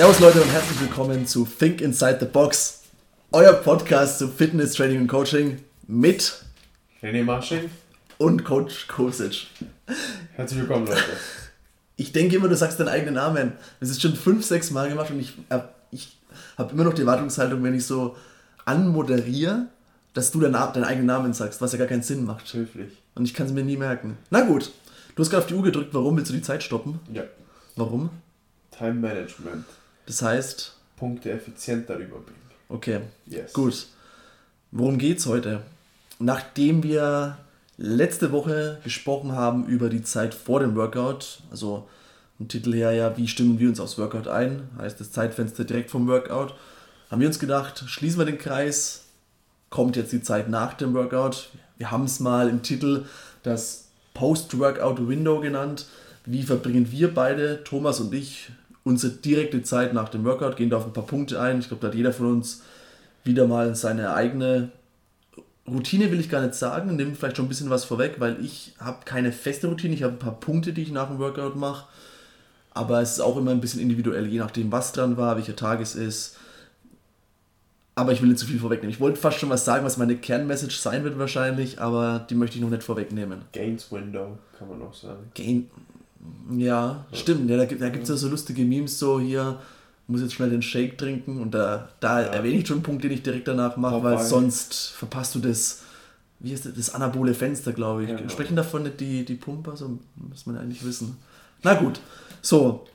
Servus Leute und herzlich willkommen zu Think Inside the Box, euer Podcast zu Fitness, Training und Coaching mit René Marsching und Coach Kosic. Herzlich willkommen Leute. Ich denke immer, du sagst deinen eigenen Namen. Das ist schon fünf, sechs Mal gemacht und ich, äh, ich habe immer noch die Erwartungshaltung, wenn ich so anmoderiere, dass du deinen, deinen eigenen Namen sagst, was ja gar keinen Sinn macht. Höflich. Und ich kann es mir nie merken. Na gut, du hast gerade auf die Uhr gedrückt, warum willst du die Zeit stoppen? Ja. Warum? Time Management. Das heißt. Punkte effizient darüber bringen. Okay. Yes. Gut. Worum geht's heute? Nachdem wir letzte Woche gesprochen haben über die Zeit vor dem Workout, also im Titel her ja, wie stimmen wir uns aufs Workout ein, heißt das Zeitfenster direkt vom Workout, haben wir uns gedacht, schließen wir den Kreis, kommt jetzt die Zeit nach dem Workout. Wir haben es mal im Titel das Post-Workout-Window genannt. Wie verbringen wir beide, Thomas und ich, unsere direkte Zeit nach dem Workout, gehen da auf ein paar Punkte ein. Ich glaube, da hat jeder von uns wieder mal seine eigene Routine, will ich gar nicht sagen, nimmt vielleicht schon ein bisschen was vorweg, weil ich habe keine feste Routine, ich habe ein paar Punkte, die ich nach dem Workout mache, aber es ist auch immer ein bisschen individuell, je nachdem, was dran war, welcher Tag es ist. Aber ich will nicht zu viel vorwegnehmen. Ich wollte fast schon was sagen, was meine Kernmessage sein wird wahrscheinlich, aber die möchte ich noch nicht vorwegnehmen. Gains Window, kann man auch sagen. Gain, ja, stimmt. Ja, da gibt es ja so lustige Memes, so hier, muss jetzt schnell den Shake trinken und da, da ja. erwähne ich schon einen Punkt, den ich direkt danach mache, weil sonst verpasst du das, wie ist das, das anabole Fenster, glaube ich. Ja, genau. Sprechen davon nicht die, die Pumper, so muss man eigentlich wissen. Na gut, so,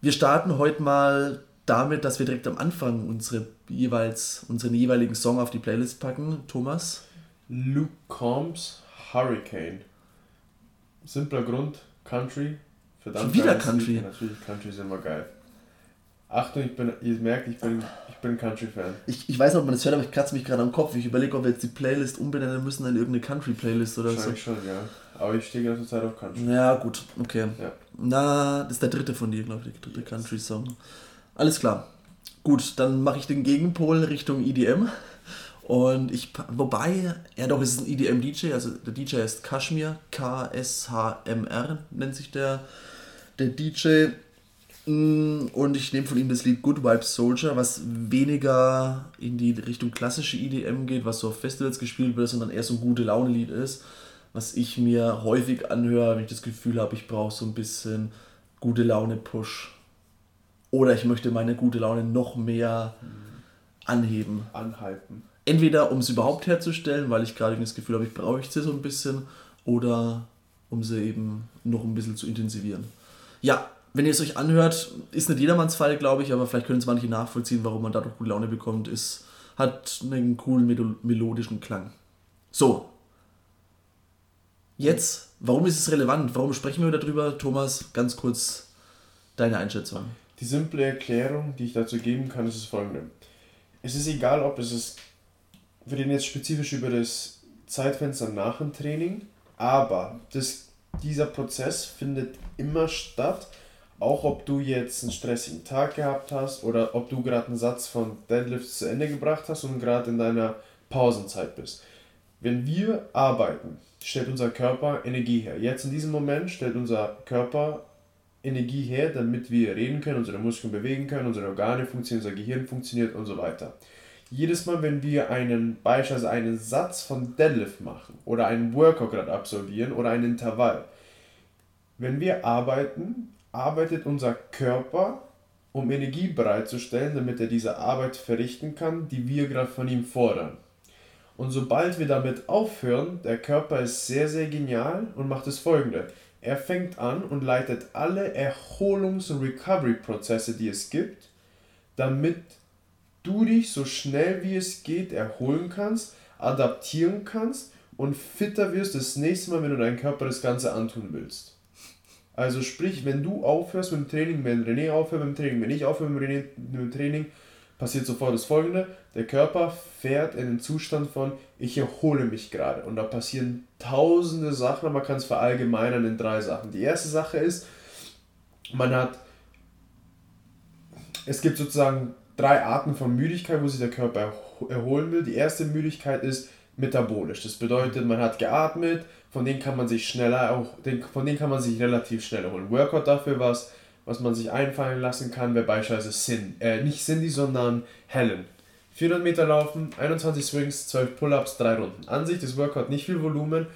wir starten heute mal damit, dass wir direkt am Anfang unsere jeweils unseren jeweiligen Song auf die Playlist packen. Thomas? Luke Combs Hurricane. Simpler Grund, Country. Verdammt Schon wieder Country. Natürlich, Country ist immer geil. Achtung, ich bin, ihr merkt, ich bin, ich bin Country-Fan. Ich, ich weiß nicht, ob man das hört, aber ich kratze mich gerade am Kopf. Ich überlege, ob wir jetzt die Playlist umbenennen müssen in irgendeine Country-Playlist oder Wahrscheinlich so. schon, ja. Aber ich stehe ganze Zeit auf Country. Ja, gut, okay. Ja. Na, das ist der dritte von dir, glaube ich, der dritte yes. Country-Song. Alles klar. Gut, dann mache ich den Gegenpol Richtung EDM. Und ich, wobei, ja doch, es ist ein EDM-DJ, also der DJ heißt Kashmir, K-S-H-M-R nennt sich der, der DJ. Mm, und ich nehme von ihm das Lied Good Vibes Soldier, was weniger in die Richtung klassische EDM geht, was so auf Festivals gespielt wird, sondern eher so ein gute Laune-Lied ist, was ich mir häufig anhöre, wenn ich das Gefühl habe, ich brauche so ein bisschen gute Laune-Push. Oder ich möchte meine gute Laune noch mehr anheben. Anhalten entweder um sie überhaupt herzustellen, weil ich gerade das Gefühl habe, ich brauche sie so ein bisschen, oder um sie eben noch ein bisschen zu intensivieren. Ja, wenn ihr es euch anhört, ist nicht jedermanns Fall, glaube ich, aber vielleicht können es manche nachvollziehen, warum man dadurch gute Laune bekommt, ist, hat einen coolen melodischen Klang. So. Jetzt, warum ist es relevant? Warum sprechen wir darüber? Thomas, ganz kurz deine Einschätzung. Die simple Erklärung, die ich dazu geben kann, ist das folgende. Es ist egal, ob es ist wir reden jetzt spezifisch über das Zeitfenster nach dem Training, aber das, dieser Prozess findet immer statt, auch ob du jetzt einen stressigen Tag gehabt hast oder ob du gerade einen Satz von Deadlifts zu Ende gebracht hast und gerade in deiner Pausenzeit bist. Wenn wir arbeiten, stellt unser Körper Energie her. Jetzt in diesem Moment stellt unser Körper Energie her, damit wir reden können, unsere Muskeln bewegen können, unsere Organe funktionieren, unser Gehirn funktioniert und so weiter jedes Mal, wenn wir einen, beispielsweise einen Satz von Deadlift machen oder einen Workout gerade absolvieren oder ein Intervall, wenn wir arbeiten, arbeitet unser Körper, um Energie bereitzustellen, damit er diese Arbeit verrichten kann, die wir gerade von ihm fordern. Und sobald wir damit aufhören, der Körper ist sehr, sehr genial und macht das folgende. Er fängt an und leitet alle Erholungs- und Recovery-Prozesse, die es gibt, damit du dich so schnell wie es geht erholen kannst, adaptieren kannst und fitter wirst das nächste Mal, wenn du deinem Körper das Ganze antun willst. Also sprich, wenn du aufhörst mit dem Training, wenn René aufhört mit dem Training, wenn ich aufhöre mit, René, mit dem Training, passiert sofort das folgende, der Körper fährt in den Zustand von, ich erhole mich gerade. Und da passieren tausende Sachen, aber man kann es verallgemeinern in drei Sachen. Die erste Sache ist, man hat, es gibt sozusagen drei Arten von Müdigkeit, wo sich der Körper erholen will. Die erste Müdigkeit ist metabolisch. Das bedeutet, man hat geatmet, von denen kann man sich schneller auch, von denen kann man sich relativ schnell erholen. Workout dafür was, was man sich einfallen lassen kann, wäre beispielsweise Sin, äh, nicht Cindy, sondern Helen. 400 Meter laufen, 21 Swings, 12 Pull-Ups, 3 Runden. An sich das Workout nicht viel Volumen,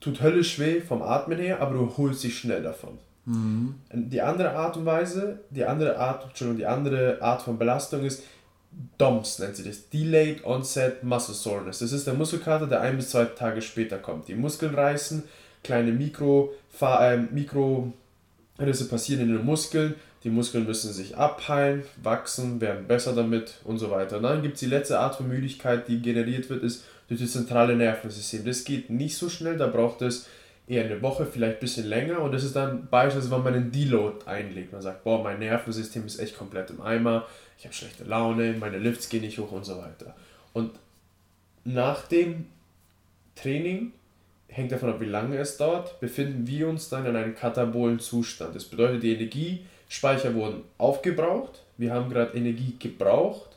tut höllisch weh vom Atmen her, aber du holst dich schnell davon. Mhm. Die andere Art und Weise, die andere Art, Entschuldigung, die andere Art von Belastung ist DOMS nennt sie das, Delayed Onset Muscle Soreness. Das ist der Muskelkater, der ein bis zwei Tage später kommt. Die Muskeln reißen, kleine Mikro, äh, Mikrorisse passieren in den Muskeln, die Muskeln müssen sich abheilen, wachsen, werden besser damit und so weiter. Und dann gibt es die letzte Art von Müdigkeit, die generiert wird, ist durch das zentrale Nervensystem. Das geht nicht so schnell, da braucht es eher eine Woche, vielleicht ein bisschen länger. Und das ist dann beispielsweise, wenn man einen Deload einlegt. Man sagt, boah, mein Nervensystem ist echt komplett im Eimer, ich habe schlechte Laune, meine Lifts gehen nicht hoch und so weiter. Und nach dem Training, hängt davon ab, wie lange es dauert, befinden wir uns dann in einem katabolen Zustand. Das bedeutet, die Energiespeicher wurden aufgebraucht, wir haben gerade Energie gebraucht,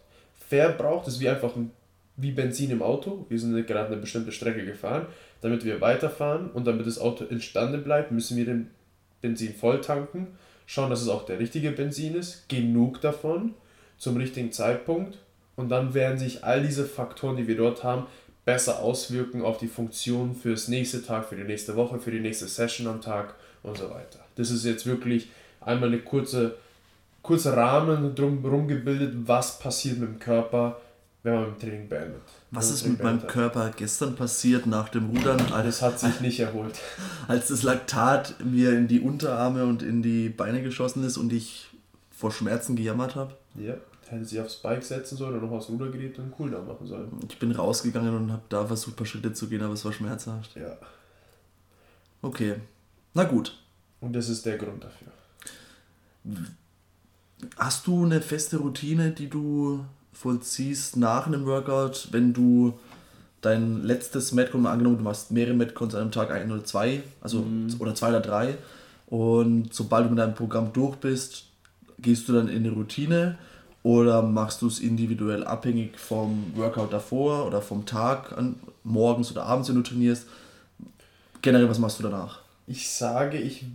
verbraucht, das ist wie einfach ein, wie Benzin im Auto. Wir sind gerade eine bestimmte Strecke gefahren damit wir weiterfahren und damit das Auto instande bleibt, müssen wir den Benzin voll tanken, schauen, dass es auch der richtige Benzin ist, genug davon zum richtigen Zeitpunkt und dann werden sich all diese Faktoren, die wir dort haben, besser auswirken auf die Funktion für das nächste Tag, für die nächste Woche, für die nächste Session am Tag und so weiter. Das ist jetzt wirklich einmal eine kurze, kurze Rahmen drumherum gebildet, was passiert mit dem Körper, wenn man im Training beendet. Was ist mit meinem. Körper gestern passiert nach dem Rudern? Als, das hat sich nicht erholt. Als das Laktat mir in die Unterarme und in die Beine geschossen ist und ich vor Schmerzen gejammert habe? Ja, hätte sich aufs Bike setzen sollen und noch aufs Rudergerät und einen Cooldown machen sollen. Ich bin rausgegangen und habe da versucht, ein paar Schritte zu gehen, aber es war schmerzhaft. Ja. Okay, na gut. Und das ist der Grund dafür. Hast du eine feste Routine, die du vollziehst nach einem Workout, wenn du dein letztes Metcon mal angenommen, du machst mehrere Metcons an einem Tag, ein oder zwei, also mhm. oder zwei oder drei. Und sobald du mit deinem Programm durch bist, gehst du dann in eine Routine oder machst du es individuell abhängig vom Workout davor oder vom Tag an, morgens oder abends, wenn du trainierst? Generell, was machst du danach? Ich sage, ich,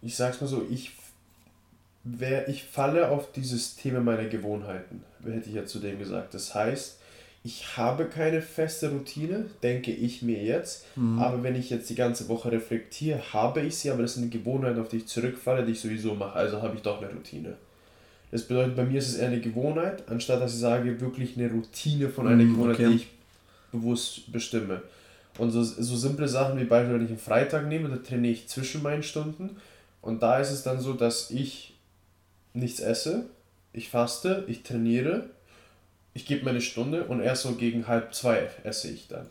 ich sag's mal so, ich wer, ich falle auf dieses Thema meiner Gewohnheiten, hätte ich ja zu dem gesagt. Das heißt, ich habe keine feste Routine, denke ich mir jetzt, mhm. aber wenn ich jetzt die ganze Woche reflektiere, habe ich sie, aber das sind Gewohnheiten, auf die ich zurückfalle, die ich sowieso mache, also habe ich doch eine Routine. Das bedeutet, bei mir ist es eher eine Gewohnheit, anstatt dass ich sage, wirklich eine Routine von einer mhm, Gewohnheit, okay. die ich bewusst bestimme. Und so, so simple Sachen wie beispielsweise, wenn ich einen Freitag nehme, da trainiere ich zwischen meinen Stunden. Und da ist es dann so, dass ich nichts esse, ich faste, ich trainiere, ich gebe meine Stunde und erst so gegen halb zwei esse ich dann.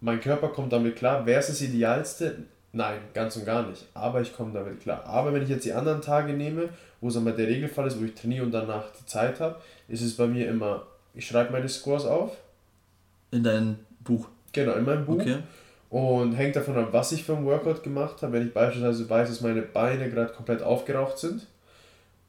Mein Körper kommt damit klar. Wäre es das Idealste? Nein, ganz und gar nicht. Aber ich komme damit klar. Aber wenn ich jetzt die anderen Tage nehme, wo es einmal der Regelfall ist, wo ich trainiere und danach die Zeit habe, ist es bei mir immer, ich schreibe meine Scores auf. In dein Buch? Genau, in meinem Buch. Okay. Und hängt davon ab, was ich für ein Workout gemacht habe. Wenn ich beispielsweise weiß, dass meine Beine gerade komplett aufgeraucht sind,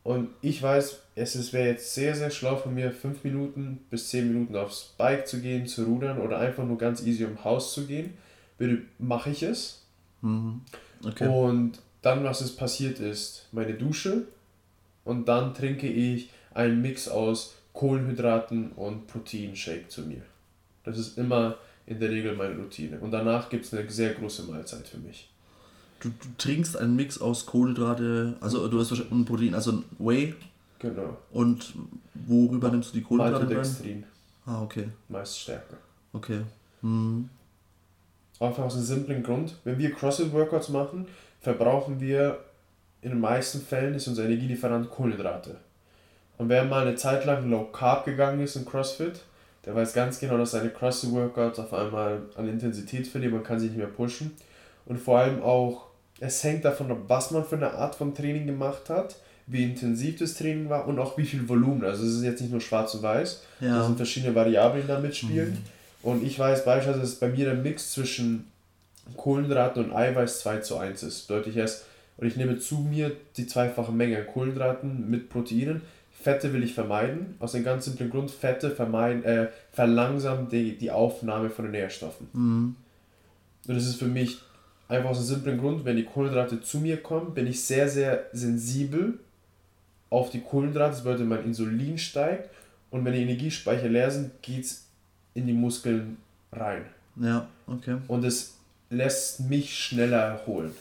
und ich weiß, es wäre jetzt sehr, sehr schlau von mir, 5 Minuten bis 10 Minuten aufs Bike zu gehen, zu rudern oder einfach nur ganz easy im Haus zu gehen. Bitte mache ich es. Mhm. Okay. Und dann, was es passiert ist, meine Dusche und dann trinke ich einen Mix aus Kohlenhydraten und Proteinshake zu mir. Das ist immer in der Regel meine Routine. Und danach gibt es eine sehr große Mahlzeit für mich. Du, du, trinkst einen Mix aus Kohlenhydrate, also du hast ein Protein, also ein Whey. Genau. Und worüber nimmst du die Kohlenhydrate? Maltodextrin. Ah, okay. Meist stärker. Okay. Hm. Einfach aus einem simplen Grund. Wenn wir CrossFit-Workouts machen, verbrauchen wir in den meisten Fällen ist unser Energielieferant Kohlenhydrate. Und wer mal eine Zeit lang Low Carb gegangen ist in CrossFit, der weiß ganz genau, dass seine CrossFit-Workouts auf einmal an Intensität verlieren, man kann sich nicht mehr pushen. Und vor allem auch es hängt davon ab, was man für eine Art von Training gemacht hat, wie intensiv das Training war und auch wie viel Volumen. Also es ist jetzt nicht nur schwarz und weiß, ja. es sind verschiedene Variablen, die da mitspielen. Mhm. Und ich weiß beispielsweise, dass bei mir der Mix zwischen Kohlenhydraten und Eiweiß 2 zu 1 ist. Deutlich erst, und ich nehme zu mir die zweifache Menge Kohlenhydraten mit Proteinen. Fette will ich vermeiden, aus dem ganz simplen Grund, Fette vermeiden, äh, verlangsamen die, die Aufnahme von den Nährstoffen. Mhm. Und das ist für mich Einfach aus einem simplen Grund, wenn die Kohlenhydrate zu mir kommen, bin ich sehr, sehr sensibel auf die Kohlenhydrate. Das bedeutet, mein Insulin steigt und wenn die Energiespeicher leer sind, geht es in die Muskeln rein. Ja, okay. Und es lässt mich schneller erholen.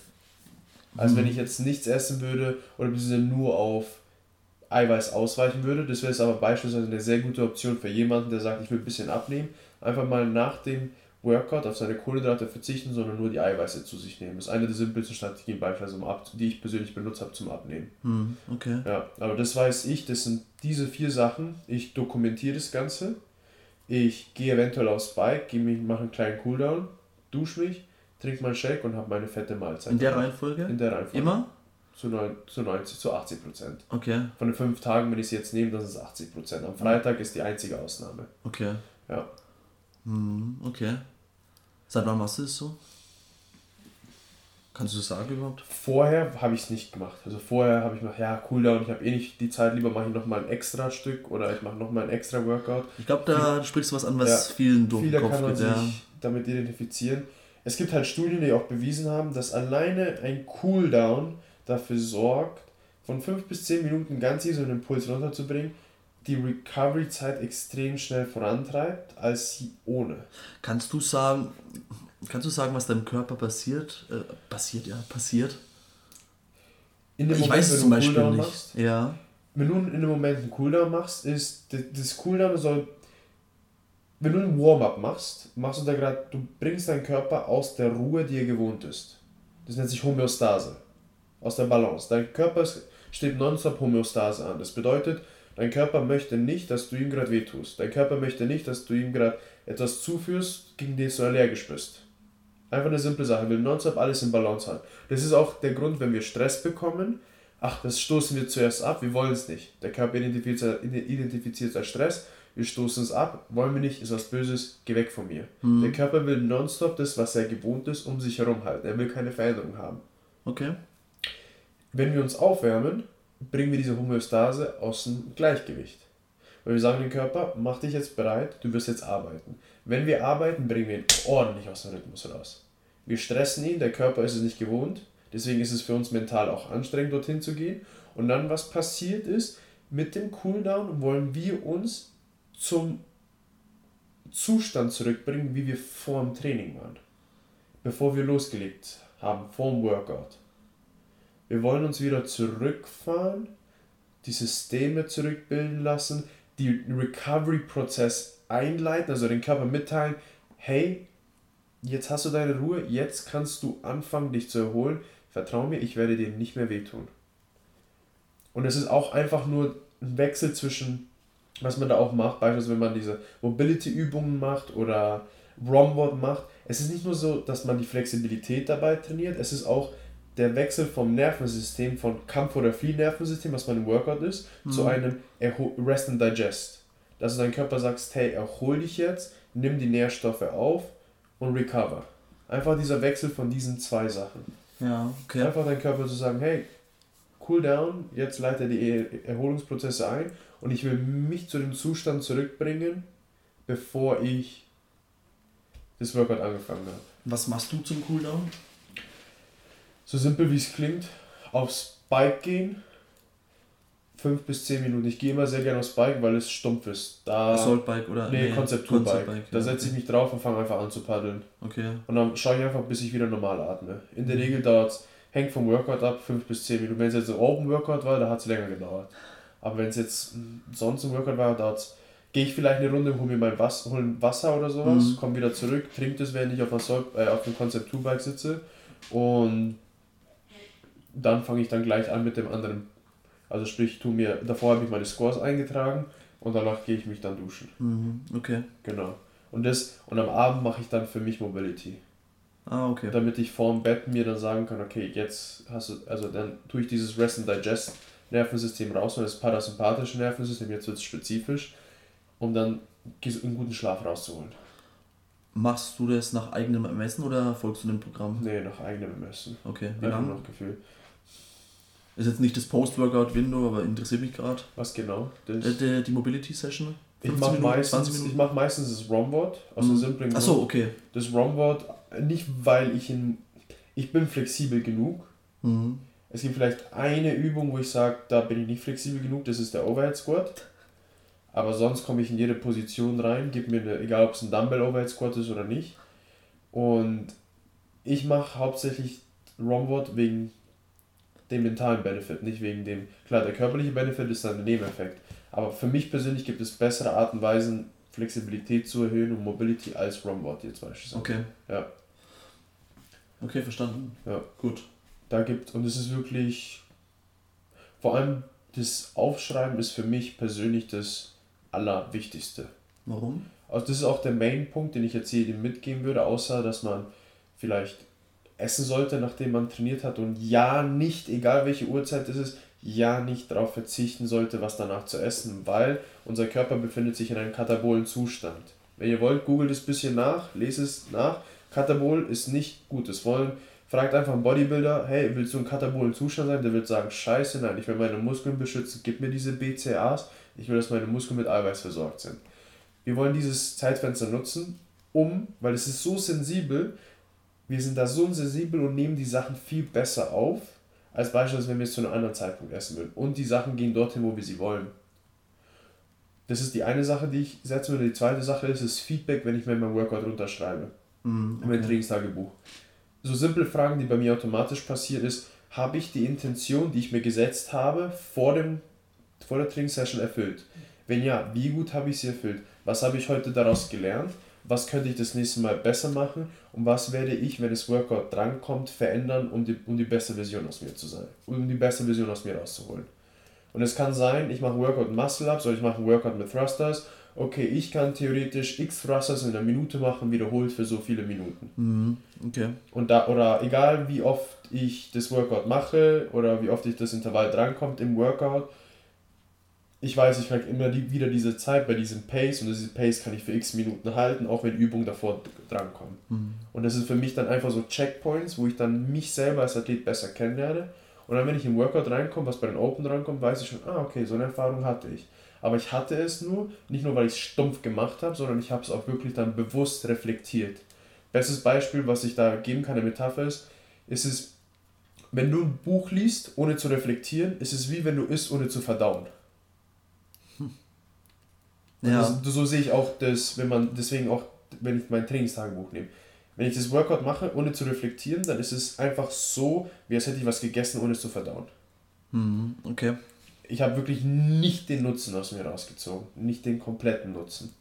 Als Mhm. wenn ich jetzt nichts essen würde oder beziehungsweise nur auf Eiweiß ausweichen würde. Das wäre jetzt aber beispielsweise eine sehr gute Option für jemanden, der sagt, ich will ein bisschen abnehmen. Einfach mal nach dem Workout auf seine Kohlenhydrate verzichten, sondern nur die Eiweiße zu sich nehmen. Das ist eine der simpelsten Strategien, beispielsweise, um ab, die ich persönlich benutzt habe zum Abnehmen. Hm, okay. Ja, aber das weiß ich, das sind diese vier Sachen. Ich dokumentiere das Ganze. Ich gehe eventuell aufs Bike, gehe mich, mache einen kleinen Cooldown, dusche mich, trinke meinen Shake und habe meine fette Mahlzeit. In der Reihenfolge? In der Reihenfolge. Immer? Zu, neun, zu 90, zu 80 Prozent. Okay, Von den fünf Tagen, wenn ich sie jetzt nehme, das ist 80 Prozent. Am Freitag ist die einzige Ausnahme. okay. Ja. Hm, okay. Seit wann machst du das so? Kannst du das sagen überhaupt? Vorher habe ich es nicht gemacht. Also vorher habe ich gemacht, ja, Cooldown, ich habe eh nicht die Zeit, lieber mache ich nochmal ein extra Stück oder ich mache nochmal ein extra Workout. Ich glaube, da sprichst du was an, was Ja, vielen durch den Kopf kann man geht. sich Ja. damit identifizieren. Es gibt halt Studien, die auch bewiesen haben, dass alleine ein Cooldown dafür sorgt, von 5 bis 10 Minuten ganz easy so einen Impuls runterzubringen, die Recovery-Zeit extrem schnell vorantreibt, als sie ohne. Kannst du sagen, kannst du sagen, was deinem Körper passiert? Äh, passiert, ja, passiert. In dem ich Moment, weiß es zum Beispiel Cooldown nicht. Machst, Ja. wenn du in dem Moment einen Cooldown machst, ist das Cooldown soll. Wenn du einen Warm-up machst, machst du da gerade, du bringst deinen Körper aus der Ruhe, die er gewohnt ist. Das nennt sich Homöostase. Aus der Balance. Dein Körper steht nonstop Homöostase an. Das bedeutet, dein Körper möchte nicht, dass du ihm gerade wehtust. Dein Körper möchte nicht, dass du ihm gerade etwas zuführst, gegen das du allergisch bist. Einfach eine simple Sache. Er will nonstop alles in Balance haben. Das ist auch der Grund, wenn wir Stress bekommen. Ach, das stoßen wir zuerst ab. Wir wollen es nicht. Der Körper identifiziert, es als Stress. Wir stoßen es ab. Wollen wir nicht, ist was Böses. Geh weg von mir. Der Körper will nonstop das, was er gewohnt ist, um sich herum halten. Er will keine Veränderung haben. Okay. Wenn wir uns aufwärmen, bringen wir diese Homöostase aus dem Gleichgewicht. Weil wir sagen dem Körper, mach dich jetzt bereit, du wirst jetzt arbeiten. Wenn wir arbeiten, bringen wir ihn ordentlich aus dem Rhythmus raus. Wir stressen ihn, der Körper ist es nicht gewohnt, deswegen ist es für uns mental auch anstrengend, dorthin zu gehen. Und dann, was passiert ist, mit dem Cooldown wollen wir uns zum Zustand zurückbringen, wie wir vor dem Training waren. Bevor wir losgelegt haben, vor dem Workout. Wir wollen uns wieder zurückfahren, die Systeme zurückbilden lassen, den Recovery-Prozess einleiten, also den Körper mitteilen, hey, jetzt hast du deine Ruhe, jetzt kannst du anfangen, dich zu erholen. Vertrau mir, ich werde dir nicht mehr wehtun. Und es ist auch einfach nur ein Wechsel zwischen, was man da auch macht, beispielsweise wenn man diese Mobility-Übungen macht oder Romboard macht. Es ist nicht nur so, dass man die Flexibilität dabei trainiert, es ist auch der Wechsel vom Nervensystem, von Kampf- oder Flieh-Nervensystem, was man im Workout ist, zu einem Erho Rest and Digest. Dass du deinem Körper sagst, hey, erhol dich jetzt, nimm die Nährstoffe auf und recover. Einfach dieser Wechsel von diesen zwei Sachen. Ja, okay. Einfach deinem Körper zu sagen, hey, cool down, jetzt leite die Er- Erholungsprozesse ein und ich will mich zu dem Zustand zurückbringen, bevor ich das Workout angefangen habe. Was machst du zum Cooldown? So simpel wie es klingt, aufs Bike gehen, 5 bis 10 Minuten. Ich gehe immer sehr gerne aufs Bike, weil es stumpf ist. Da, Assault Bike oder? nee, Konzepturbike. Konzeptbike, Da ja, setze ich okay. mich drauf und fange einfach an zu paddeln. Okay. Und dann schaue ich einfach, bis ich wieder normal atme. In der Regel dauert es, hängt vom Workout ab, 5 bis 10 Minuten. Wenn es jetzt ein Open Workout war, da hat es länger gedauert. Aber wenn es jetzt sonst ein Workout war, dauert es, gehe ich vielleicht eine Runde, hole mir mein Wasser, hol Wasser oder sowas, Mhm. komme wieder zurück, trinke das, während ich auf, Assault, äh, auf dem Concept 2 Bike sitze und dann fange ich dann gleich an mit dem anderen. Also sprich, tu mir, davor habe ich meine Scores eingetragen und danach gehe ich mich dann duschen. Mhm. Okay. Genau. Und das, und am Abend mache ich dann für mich Mobility Ah, okay. damit ich vorm Bett mir dann sagen kann, okay, jetzt hast du, also dann tue ich dieses Rest and Digest Nervensystem raus und das parasympathische Nervensystem, jetzt wird es spezifisch, um dann einen guten Schlaf rauszuholen. Machst du das nach eigenem Ermessen oder folgst du dem Programm? Nee, nach eigenem Ermessen. Okay. Wie lange? nach Gefühl. Ist jetzt nicht das Post-Workout-Window, aber interessiert mich gerade. Was genau? Das, Äh, die, die Mobility-Session? ich 15 mache meistens, 20 ich Minuten? mach meistens das Romboard aus einem Mhm. simplen Achso, okay. Das Romboard, nicht weil ich in. ich bin flexibel genug. Mhm. Es gibt vielleicht eine Übung, wo ich sage, da bin ich nicht flexibel genug, das ist der Overhead Squat. Aber sonst komme ich in jede Position rein, gib mir eine, egal ob es ein Dumbbell Overhead Squat ist oder nicht. Und ich mache hauptsächlich Romward wegen dem mentalen Benefit, nicht wegen dem. Klar, der körperliche Benefit ist dann ein Nebeneffekt. Aber für mich persönlich gibt es bessere Arten und Weisen, Flexibilität zu erhöhen und Mobility als Romward jetzt beispielsweise. Okay. Ja. Okay, verstanden. Ja. Gut. Da gibt, und es ist wirklich, vor allem das Aufschreiben ist für mich persönlich das Allerwichtigste. Warum? Also das ist auch der Main-Punkt, den ich jetzt jedem mitgeben würde, außer dass man vielleicht essen sollte, nachdem man trainiert hat und ja nicht, egal welche Uhrzeit es ist, ja nicht darauf verzichten sollte, was danach zu essen, weil unser Körper befindet sich in einem katabolen Zustand. Wenn ihr wollt, googelt es ein bisschen nach, lest es nach. Katabol ist nicht gut. Das wollen, fragt einfach einen Bodybuilder, hey, willst du in katabolen Zustand sein? Der wird sagen, scheiße, nein, ich will meine Muskeln beschützen, gib mir diese BCAAs, ich will, dass meine Muskeln mit Eiweiß versorgt sind. Wir wollen dieses Zeitfenster nutzen, um, weil es ist so sensibel, wir sind da so sensibel und nehmen die Sachen viel besser auf, als beispielsweise, wenn wir es zu einem anderen Zeitpunkt essen würden. Und die Sachen gehen dorthin, wo wir sie wollen. Das ist die eine Sache, die ich setzen würde. Die zweite Sache ist das Feedback, wenn ich mir mein Workout runterschreibe. Mm, okay. Mein Trainingstagebuch. So simple Fragen, die bei mir automatisch passieren, ist, habe ich die Intention, die ich mir gesetzt habe, vor, dem, vor der Trainingssession erfüllt? Wenn ja, wie gut habe ich sie erfüllt? Was habe ich heute daraus gelernt? Was könnte ich das nächste Mal besser machen und was werde ich, wenn das Workout drankommt, verändern, um die, um die beste Version aus mir zu sein, um die beste Version aus mir rauszuholen. Und es kann sein, ich mache ein Workout mit Muscle-Ups oder ich mache ein Workout mit Thrusters. Okay, ich kann theoretisch x Thrusters in einer Minute machen, wiederholt für so viele Minuten. Mhm, okay. Und da, oder egal wie oft ich das Workout mache oder wie oft ich das Intervall drankommt im Workout, ich weiß, ich kriege immer die, wieder diese Zeit bei diesem Pace und diese Pace kann ich für x Minuten halten, auch wenn Übungen davor drankommen. Mhm. Und das ist für mich dann einfach so Checkpoints, wo ich dann mich selber als Athlet besser kennenlerne. Und dann, wenn ich im Workout reinkomme, was bei den Open rankommt, weiß ich schon, ah, okay, so eine Erfahrung hatte ich. Aber ich hatte es nur, nicht nur, weil ich es stumpf gemacht habe, sondern ich habe es auch wirklich dann bewusst reflektiert. Bestes Beispiel, was ich da geben kann, eine Metapher ist, ist es, wenn du ein Buch liest, ohne zu reflektieren, ist es wie wenn du isst, ohne zu verdauen. Ja. Das, so sehe ich auch das, wenn man, deswegen auch, wenn ich mein Trainingstagebuch nehme. Wenn ich das Workout mache, ohne zu reflektieren, dann ist es einfach so, wie als hätte ich was gegessen, ohne es zu verdauen. Mhm, okay. Ich habe wirklich nicht den Nutzen aus mir rausgezogen. Nicht den kompletten Nutzen.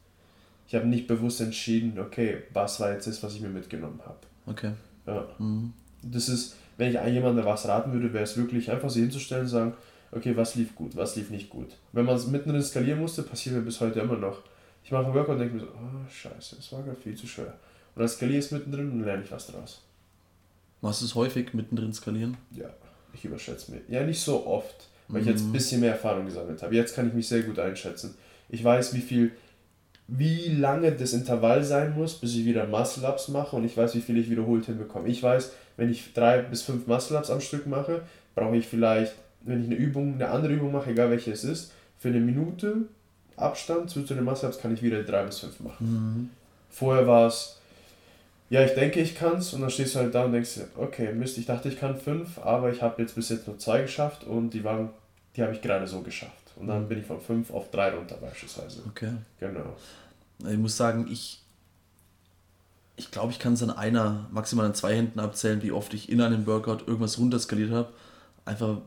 Ich habe nicht bewusst entschieden, okay, was war jetzt das, was ich mir mitgenommen habe. Okay. Ja. Mhm. Das ist, wenn ich jemandem was raten würde, wäre es wirklich einfach sie hinzustellen und sagen, okay, was lief gut, was lief nicht gut. Wenn man es mittendrin skalieren musste, passiert mir bis heute immer noch. Ich mache einen Workout und denke mir so, oh scheiße, das war gerade viel zu schwer. Und dann skaliere ich es mittendrin und lerne ich was daraus. Machst du es häufig mittendrin skalieren? Ja, ich überschätze mich. Ja, nicht so oft, weil mhm. ich jetzt ein mhm. bisschen mehr Erfahrung gesammelt habe. Jetzt kann ich mich sehr gut einschätzen. Ich weiß, wie viel, wie lange das Intervall sein muss, bis ich wieder Muscle-Ups mache und ich weiß, wie viel ich wiederholt hinbekomme. Ich weiß, wenn ich drei bis fünf Muscle-Ups am Stück mache, brauche ich vielleicht wenn ich eine Übung, eine andere Übung mache, egal welche es ist, für eine Minute Abstand zwischen den Muscle-Ups kann ich wieder drei bis fünf machen. Mhm. Vorher war es, ja, ich denke, ich kann es und dann stehst du halt da und denkst, okay, Mist, ich dachte, ich kann fünf, aber ich habe jetzt bis jetzt nur zwei geschafft und die waren, die habe ich gerade so geschafft. Und dann mhm. bin ich von fünf auf drei runter beispielsweise. Okay. Genau. Ich muss sagen, ich ich glaube, ich kann es an einer, maximal an zwei Händen abzählen, wie oft ich in einem Workout irgendwas runterskaliert habe. Einfach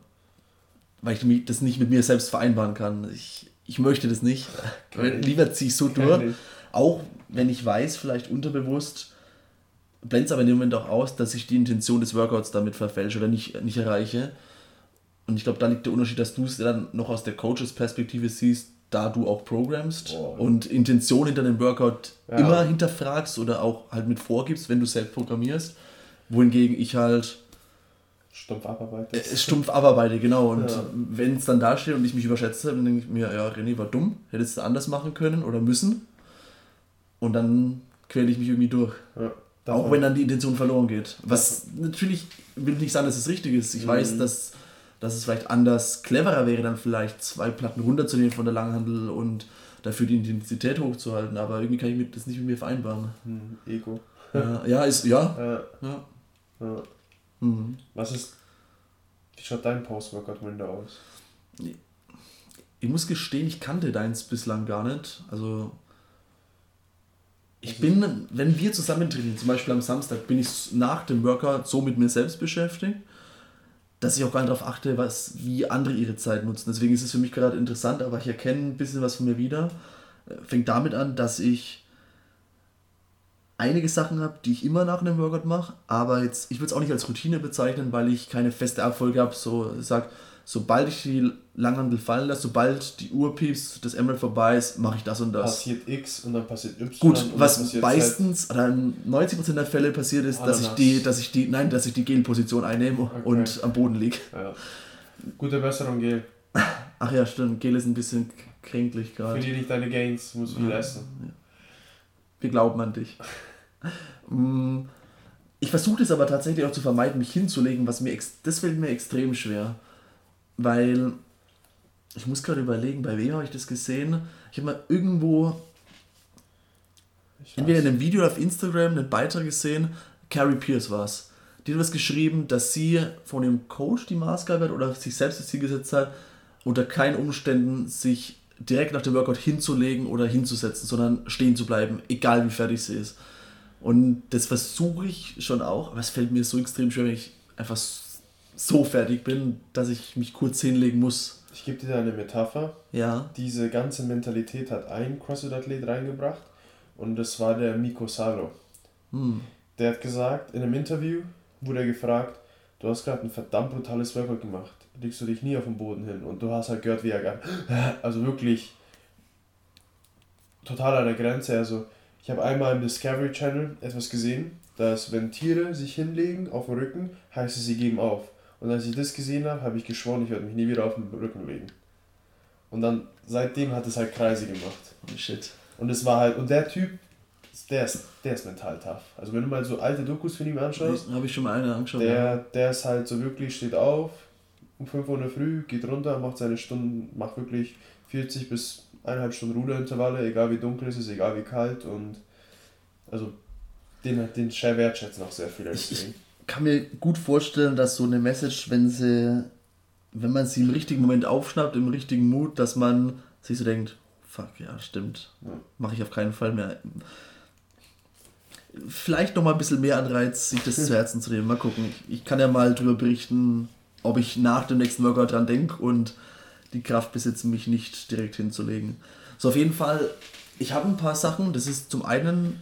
weil ich das nicht mit mir selbst vereinbaren kann. Ich, ich möchte das nicht. Lieber ziehe ich so durch. Auch wenn ich weiß, vielleicht unterbewusst, blende es aber in dem Moment auch aus, dass ich die Intention des Workouts damit verfälsche oder nicht, nicht erreiche. Und ich glaube, da liegt der Unterschied, dass du es dann noch aus der Coaches-Perspektive siehst, da du auch programmst oh. und Intention hinter dem Workout ja. immer hinterfragst oder auch halt mit vorgibst, wenn du selbst programmierst. Wohingegen ich halt Stumpf abarbeite. Äh, stumpf abarbeite, genau. Und ja. wenn es dann da steht und ich mich überschätze, dann denke ich mir, ja, René war dumm, hättest du anders machen können oder müssen. Und dann quäle ich mich irgendwie durch. Ja, Auch wenn dann die Intention verloren geht. Was natürlich will nicht sagen, dass es richtig ist. Ich mhm. weiß, dass, dass es vielleicht anders cleverer wäre, dann vielleicht zwei Platten runterzunehmen von der Langhandel und dafür die Intensität hochzuhalten. Aber irgendwie kann ich das nicht mit mir vereinbaren. Mhm. Ego. Ja, ja, ist, ja. ja. ja. Mhm. Was ist, wie schaut dein Post-Workout-Window aus? Ich muss gestehen, ich kannte deins bislang gar nicht. Also ich bin, wenn wir zusammen trainieren, zum Beispiel am Samstag, bin ich nach dem Workout so mit mir selbst beschäftigt, dass ich auch gar nicht darauf achte, was, wie andere ihre Zeit nutzen. Deswegen ist es für mich gerade interessant, aber ich erkenne ein bisschen was von mir wieder. Fängt damit an, dass ich einige Sachen habe, die ich immer nach einem Workout mache, aber jetzt, ich würde es auch nicht als Routine bezeichnen, weil ich keine feste Abfolge habe, so sag, sobald ich die Langhandel fallen lasse, sobald die Uhr piepst, das Emerald vorbei ist, mache ich das und das. Passiert X und dann passiert Y. Gut, was meistens oder 90% der Fälle passiert ist, dass ich die, dass ich die, nein, dass ich die Gel-Position einnehme okay. und am Boden liege. Ja. Gute Besserung, Gel. Ach ja, stimmt. Gel ist ein bisschen kränklich gerade. Für die nicht deine Gains, muss viel ja. essen. Ja. Wir glauben an dich. Mm, ich versuche es aber tatsächlich auch zu vermeiden, mich hinzulegen, was mir das fällt mir extrem schwer. Weil ich muss gerade überlegen, bei wem habe ich das gesehen? Ich habe mal irgendwo, entweder in einem Video auf Instagram, einen Beitrag gesehen, Carrie Pierce war es. Die hat was geschrieben, dass sie von dem Coach die Maßgabe hat oder sich selbst das Ziel gesetzt hat, unter keinen Umständen sich direkt nach dem Workout hinzulegen oder hinzusetzen, sondern stehen zu bleiben, egal wie fertig sie ist. Und das versuche ich schon auch, aber es fällt mir so extrem schwer, wenn ich einfach so fertig bin, dass ich mich kurz hinlegen muss. Ich gebe dir da eine Metapher. Ja. Diese ganze Mentalität hat ein CrossFit-Athlet reingebracht und das war der Miko Salo. Hm. Der hat gesagt, in einem Interview wurde er gefragt, du hast gerade ein verdammt brutales Workout gemacht, legst du dich nie auf den Boden hin und du hast halt gehört, wie er gar, also wirklich total an der Grenze, also ich habe einmal im Discovery Channel etwas gesehen, dass wenn Tiere sich hinlegen auf den Rücken, heißt es, sie geben auf. Und als ich das gesehen habe, habe ich geschworen, ich werde mich nie wieder auf den Rücken legen. Und dann, seitdem hat es halt Kreise gemacht. Oh shit. Und es war halt, und der Typ, der ist, der ist mental tough. Also wenn du mal so alte Dokus von ihm anschaust. Habe ich schon mal eine angeschaut. Der, ja. der ist halt so wirklich, steht auf, um 5 Uhr in der Früh, geht runter, macht seine Stunden, macht wirklich 40 bis eineinhalb Stunden Ruderintervalle, egal wie dunkel es ist, egal wie kalt und also den, den wertschätzen auch sehr viele. Ich, ich kann mir gut vorstellen, dass so eine Message, wenn sie, wenn man sie im richtigen Moment aufschnappt, im richtigen Mut, dass man sich so denkt, fuck, ja, stimmt, ja. mache ich auf keinen Fall mehr. Vielleicht noch mal ein bisschen mehr Anreiz, sich das zu Herzen zu nehmen. Mal gucken. Ich, ich kann ja mal darüber berichten, ob ich nach dem nächsten Workout dran denke und die Kraft besitze, mich nicht direkt hinzulegen. So, auf jeden Fall, ich habe ein paar Sachen. Das ist zum einen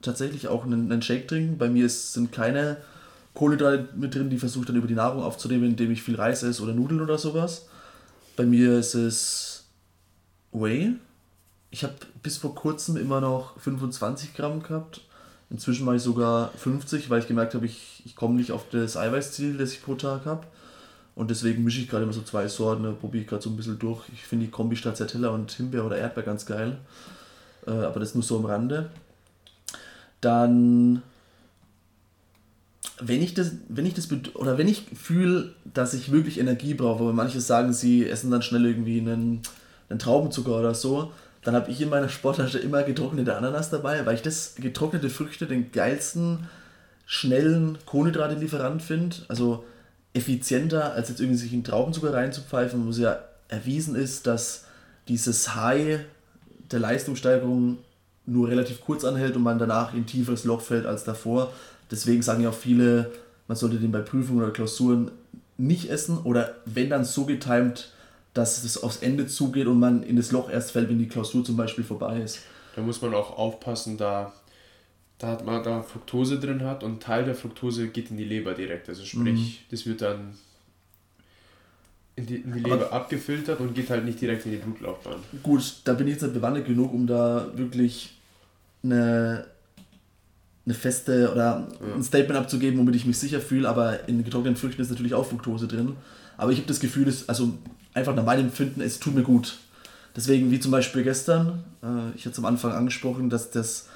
tatsächlich auch einen, einen Shake trinken. Bei mir ist, sind keine Kohlenhydrate mit drin, die versuche dann über die Nahrung aufzunehmen, indem ich viel Reis esse oder Nudeln oder sowas. Bei mir ist es Whey. Ich habe bis vor kurzem immer noch 25 Gramm gehabt. Inzwischen mache ich sogar 50, weil ich gemerkt habe, ich, ich komme nicht auf das Eiweißziel, das ich pro Tag habe. Und deswegen mische ich gerade immer so zwei Sorten, probiere ich gerade so ein bisschen durch. Ich finde die Kombi Stracciatella und Himbeer oder Erdbeer ganz geil. Äh, aber das nur so am Rande. Dann, wenn ich das, wenn ich das, oder wenn ich fühle, dass ich wirklich Energie brauche, weil manche sagen, sie essen dann schnell irgendwie einen, einen Traubenzucker oder so, dann habe ich in meiner Sporttasche immer getrocknete Ananas dabei, weil ich das getrocknete Früchte den geilsten, schnellen Kohlenhydrate-Lieferant finde. Also effizienter, als jetzt irgendwie sich in Traubenzucker reinzupfeifen, wo es ja erwiesen ist, dass dieses High der Leistungssteigerung nur relativ kurz anhält und man danach in tieferes Loch fällt als davor. Deswegen sagen ja auch viele, man sollte den bei Prüfungen oder Klausuren nicht essen oder wenn dann so getimt, dass es aufs Ende zugeht und man in das Loch erst fällt, wenn die Klausur zum Beispiel vorbei ist. Da muss man auch aufpassen, da, da hat man da Fructose drin hat und Teil der Fructose geht in die Leber direkt. Also sprich, mhm. das wird dann in die, in die Leber Aber abgefiltert und geht halt nicht direkt in die Blutlaufbahn. Gut, da bin ich jetzt nicht bewandert genug, um da wirklich eine, eine feste oder ein Statement abzugeben, womit ich mich sicher fühle, aber in getrockneten Früchten ist natürlich auch Fructose drin. Aber ich habe das Gefühl, dass, also einfach nach meinem Empfinden, es tut mir gut. Deswegen, wie zum Beispiel gestern, äh, ich hatte es am Anfang angesprochen, dass das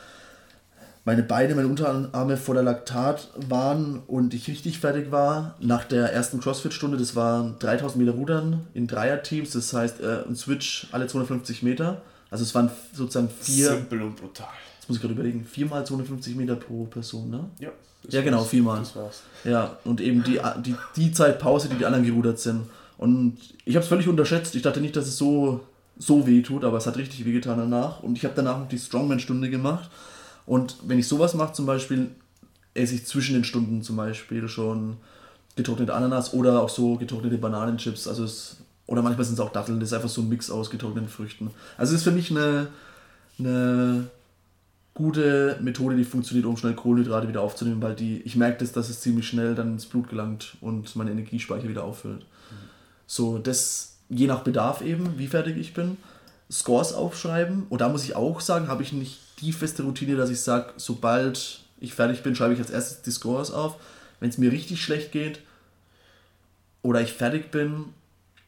meine Beine, meine Unterarme voller Laktat waren und ich richtig fertig war. Nach der ersten CrossFit-Stunde, das waren 3000 Meter Rudern in Dreierteams, das heißt äh, ein Switch alle 250 Meter. Also es waren sozusagen vier. Simpel und brutal. jetzt muss ich gerade überlegen, viermal 250 Meter pro Person, ne? Ja. Ja, genau, viermal. Das war's. Ja, und eben die, die, die Zeit Pause, die die anderen gerudert sind. Und ich habe es völlig unterschätzt. Ich dachte nicht, dass es so, so weh tut, aber es hat richtig wehgetan danach. Und ich habe danach noch die Strongman-Stunde gemacht. Und wenn ich sowas mache, zum Beispiel, esse ich zwischen den Stunden zum Beispiel schon getrocknete Ananas oder auch so getrocknete Bananenchips. Also es, oder manchmal sind es auch Datteln. Das ist einfach so ein Mix aus getrockneten Früchten. Also es ist für mich eine, eine gute Methode, die funktioniert, um schnell Kohlenhydrate wieder aufzunehmen, weil die, ich merke das, dass es ziemlich schnell dann ins Blut gelangt und meine Energiespeicher wieder auffüllt. So, das je nach Bedarf eben, wie fertig ich bin. Scores aufschreiben. Und da muss ich auch sagen, habe ich nicht die feste Routine, dass ich sage, sobald ich fertig bin, schreibe ich als erstes die Scores auf. Wenn es mir richtig schlecht geht oder ich fertig bin,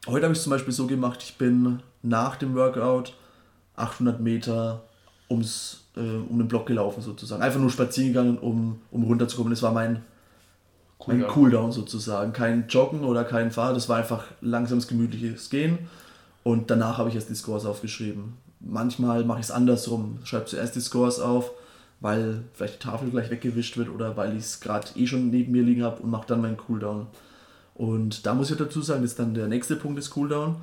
heute habe ich es zum Beispiel so gemacht, ich bin nach dem Workout 800 Meter ums, äh, um den Block gelaufen sozusagen. Einfach nur spazieren gegangen, um, um runterzukommen. Das war mein, mein Cooldown sozusagen. Kein Joggen oder kein Fahren, das war einfach langsames, gemütliches Gehen. Und danach habe ich erst die Scores aufgeschrieben. Manchmal mache ich es andersrum. Schreibe zuerst die Scores auf, weil vielleicht die Tafel gleich weggewischt wird oder weil ich es gerade eh schon neben mir liegen habe und mache dann meinen Cooldown. Und da muss ich dazu sagen, das ist dann der nächste Punkt des Cooldown.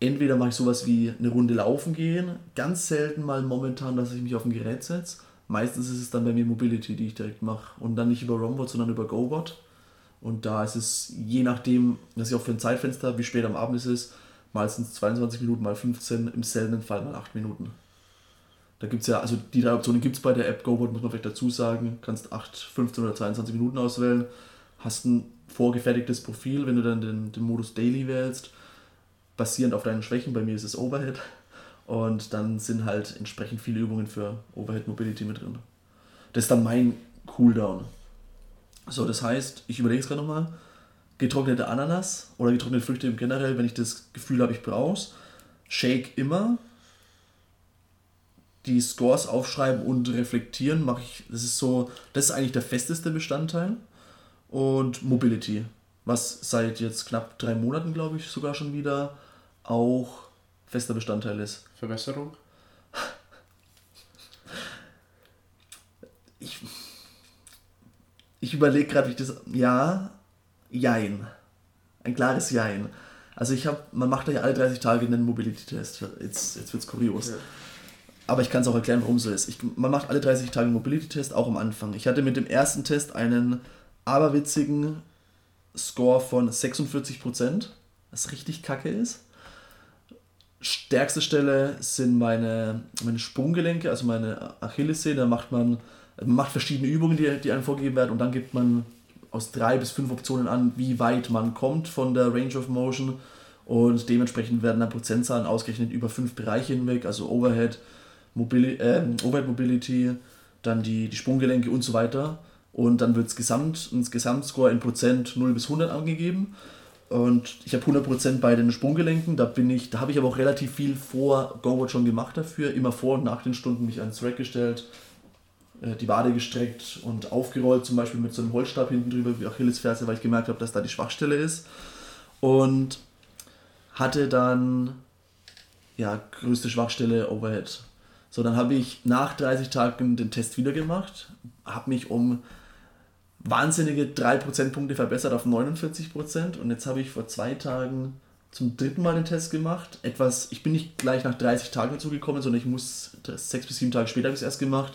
Entweder mache ich sowas wie eine Runde laufen gehen, ganz selten mal momentan, dass ich mich auf ein Gerät setze. Meistens ist es dann bei mir Mobility, die ich direkt mache. Und dann nicht über Rombot, sondern über GoBot. Und da ist es je nachdem, dass ich auch für ein Zeitfenster wie spät am Abend es ist, es 22 Minuten, mal 15, im seltenen Fall mal 8 Minuten. Da gibt es ja, also die drei Optionen gibt es bei der App GoBot, muss man vielleicht dazu sagen. Kannst 8, 15 oder 22 Minuten auswählen. Hast ein vorgefertigtes Profil, wenn du dann den, den Modus Daily wählst, basierend auf deinen Schwächen. Bei mir ist es Overhead. Und dann sind halt entsprechend viele Übungen für Overhead Mobility mit drin. Das ist dann mein Cooldown. So, das heißt, ich überlege es gerade nochmal getrocknete Ananas oder getrocknete Früchte im generell, wenn ich das Gefühl habe, ich brauche es. Shake immer. Die Scores aufschreiben und reflektieren mache ich. Das ist so, das ist eigentlich der festeste Bestandteil. Und Mobility, was seit jetzt knapp drei Monaten, glaube ich, sogar schon wieder auch fester Bestandteil ist. Verbesserung? Ich, ich überlege gerade, wie ich das. Ja, Jein. Ein klares Jein. Also ich habe, man macht ja alle 30 Tage einen Mobility-Test. Jetzt, jetzt wird es kurios. Ja. Aber ich kann es auch erklären, warum so ist. Ich, man macht alle 30 Tage einen Mobility-Test, auch am Anfang. Ich hatte mit dem ersten Test einen aberwitzigen Score von 46%, was richtig kacke ist. Stärkste Stelle sind meine, meine Sprunggelenke, also meine Achillessehne. Da macht man, macht verschiedene Übungen, die, die einem vorgegeben werden und dann gibt man aus drei bis fünf Optionen an, wie weit man kommt von der Range of Motion und dementsprechend werden dann Prozentzahlen ausgerechnet über fünf Bereiche hinweg, also Overhead, Mobili äh, Overhead Mobility, dann die, die Sprunggelenke und so weiter. Und dann wird Gesamt, ins Gesamtscore in Prozent 0 bis 100 angegeben. Und ich habe 100% bei den Sprunggelenken, da bin ich, da habe ich aber auch relativ viel vor GoWatch schon gemacht dafür, immer vor und nach den Stunden mich ans Rack gestellt, äh, die Wade gestreckt und aufgerollt, zum Beispiel mit so einem Holzstab hinten drüber wie Achillesferse, weil ich gemerkt habe, dass da die Schwachstelle ist. Und hatte dann, ja, größte Schwachstelle Overhead. So, dann habe ich nach 30 Tagen den Test wieder gemacht, habe mich um wahnsinnige 3 Prozentpunkte verbessert auf 49 Prozent und jetzt habe ich vor zwei Tagen zum dritten Mal den Test gemacht. Etwas, ich bin nicht gleich nach 30 Tagen dazu gekommen, sondern ich muss sechs bis sieben Tage später habe ich es erst gemacht